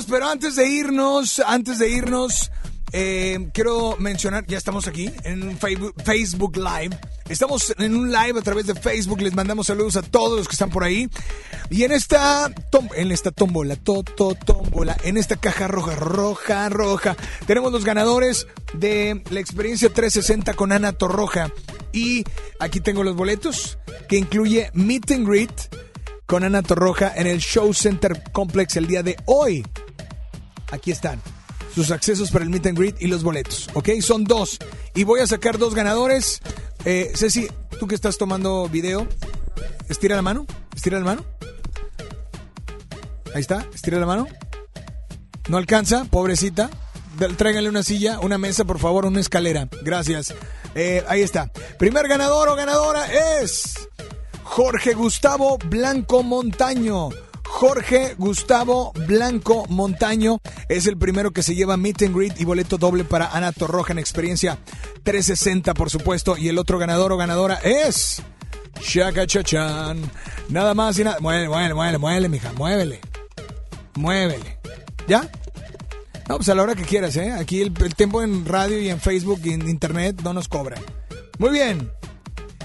Pero antes de irnos, antes de irnos, eh, quiero mencionar, ya estamos aquí en Facebook, Live. Estamos en un live a través de Facebook. Les mandamos saludos a todos los que están por ahí. Y en esta, tom- en esta tómbola, to, to, en esta caja roja, roja, roja, tenemos los ganadores de la experiencia 360 con Ana Torroja. Y aquí tengo los boletos que incluye Meet and Greet con Ana Torroja en el Show Center Complex el día de hoy. Aquí están sus accesos para el Meet and Greet y los boletos, ¿ok? Son dos. Y voy a sacar dos ganadores. Eh, Ceci, tú que estás tomando video, estira la mano, estira la mano. Ahí está, estira la mano. No alcanza, pobrecita. tráiganle una silla, una mesa, por favor, una escalera. Gracias. Eh, ahí está. Primer ganador o ganadora es Jorge Gustavo Blanco Montaño. Jorge Gustavo Blanco Montaño es el primero que se lleva meet and greet y boleto doble para Ana Torroja en experiencia 360, por supuesto. Y el otro ganador o ganadora es Shaka Chachan. Nada más y nada. Muévele, muévele, muévele, muévele, mija, muévele. Muévele. ¿Ya? No, pues a la hora que quieras, ¿eh? Aquí el, el tiempo en radio y en Facebook y en internet no nos cobran. Muy bien.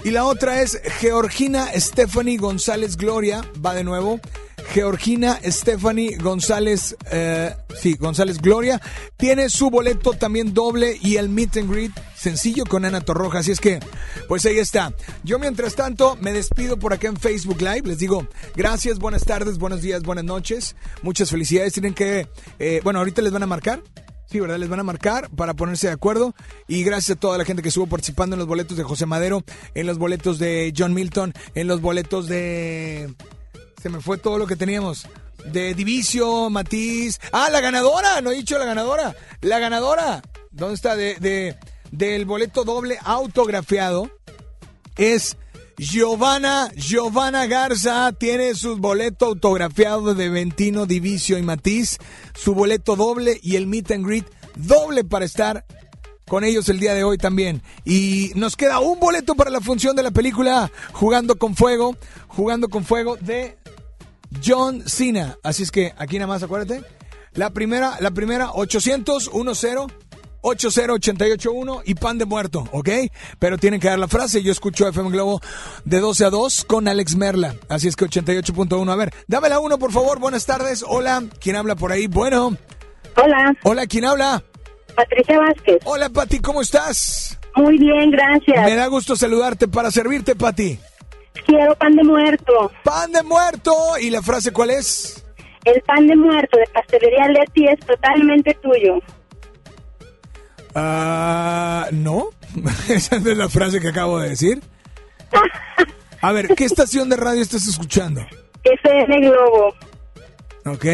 Y la otra es Georgina Stephanie González Gloria. Va de nuevo. Georgina Stephanie González, eh, sí, González Gloria, tiene su boleto también doble y el meet and greet sencillo con Ana Torroja. Así es que, pues ahí está. Yo mientras tanto me despido por acá en Facebook Live. Les digo gracias, buenas tardes, buenos días, buenas noches. Muchas felicidades. Tienen que, eh, bueno, ahorita les van a marcar. Sí, ¿verdad? Les van a marcar para ponerse de acuerdo. Y gracias a toda la gente que estuvo participando en los boletos de José Madero, en los boletos de John Milton, en los boletos de... Se me fue todo lo que teníamos. De Divicio, Matiz. Ah, la ganadora. No he dicho la ganadora. La ganadora. ¿Dónde está? De, de, del boleto doble autografiado. Es Giovanna, Giovanna Garza tiene su boleto autografiado de Ventino, Divicio y Matiz, su boleto doble y el meet and greet doble para estar con ellos el día de hoy también. Y nos queda un boleto para la función de la película Jugando con Fuego, Jugando con Fuego de John Cena. Así es que aquí nada más acuérdate. La primera, la primera 800 10 80881 y pan de muerto, ¿ok? Pero tienen que dar la frase. Yo escucho FM Globo de 12 a 2 con Alex Merla. Así es que 88.1. A ver, dame la 1, por favor. Buenas tardes. Hola. ¿Quién habla por ahí? Bueno. Hola. Hola, ¿quién habla? Patricia Vázquez. Hola, Pati, ¿cómo estás? Muy bien, gracias. Me da gusto saludarte para servirte, Pati. Quiero pan de muerto. Pan de muerto. ¿Y la frase cuál es? El pan de muerto de pastelería Leti es totalmente tuyo. Ah, no. Esa no es la frase que acabo de decir. A ver, ¿qué estación de radio estás escuchando? FM Globo. ¿Ok?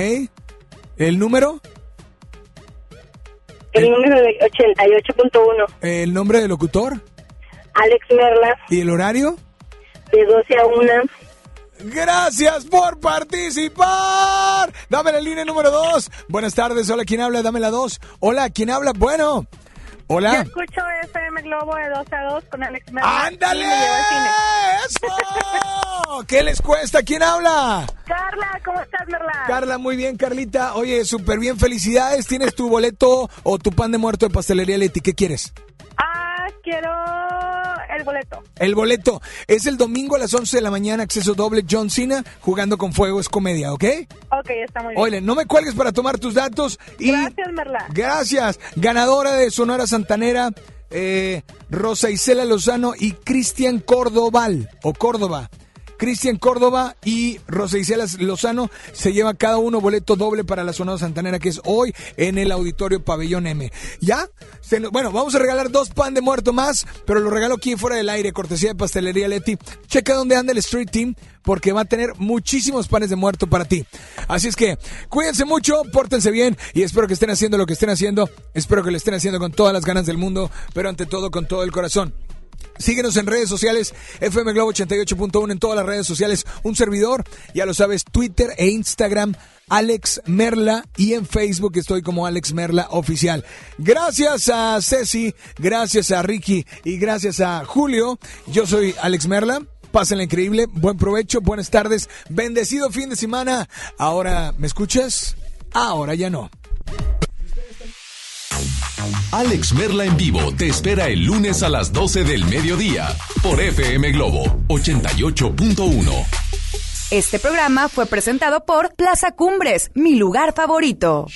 ¿El número? El número de 88.1. ¿El nombre del locutor? Alex Merla, ¿Y el horario? de 12 a 1. Gracias por participar. Dame la línea número 2. Buenas tardes. Hola, ¿quién habla? Dame la 2. Hola, ¿quién habla? Bueno. Yo Hola. escucho FM Globo de 12 a 2 con Alex Merla. ¡Ándale! ¿Qué les cuesta? ¿Quién habla? Carla, ¿cómo estás, Merla? Carla, muy bien, Carlita. Oye, súper bien, felicidades. ¿Tienes tu boleto o tu pan de muerto de pastelería Leti? ¿Qué quieres? Quiero el boleto. El boleto es el domingo a las 11 de la mañana, acceso doble, John Cena, jugando con fuego, es comedia, ¿ok? Ok, está muy bien. Oye, no me cuelgues para tomar tus datos y... Gracias, Merla. Gracias. Ganadora de Sonora Santanera, eh, Rosa Isela Lozano y Cristian Córdoval, o Córdoba. Cristian Córdoba y Rosa Isela Lozano se lleva cada uno boleto doble para la Sonora Santanera, que es hoy en el Auditorio Pabellón M. ¿Ya? Se nos- bueno, vamos a regalar dos pan de muerto más, pero lo regalo aquí fuera del aire, cortesía de Pastelería Leti. Checa dónde anda el Street Team, porque va a tener muchísimos panes de muerto para ti. Así es que cuídense mucho, pórtense bien y espero que estén haciendo lo que estén haciendo. Espero que lo estén haciendo con todas las ganas del mundo, pero ante todo con todo el corazón. Síguenos en redes sociales, FM Globo 88.1 en todas las redes sociales. Un servidor, ya lo sabes, Twitter e Instagram, Alex Merla. Y en Facebook estoy como Alex Merla Oficial. Gracias a Ceci, gracias a Ricky y gracias a Julio. Yo soy Alex Merla. Pásenla increíble, buen provecho, buenas tardes, bendecido fin de semana. Ahora, ¿me escuchas? Ahora ya no. Alex Merla en vivo te espera el lunes a las 12 del mediodía por FM Globo 88.1. Este programa fue presentado por Plaza Cumbres, mi lugar favorito.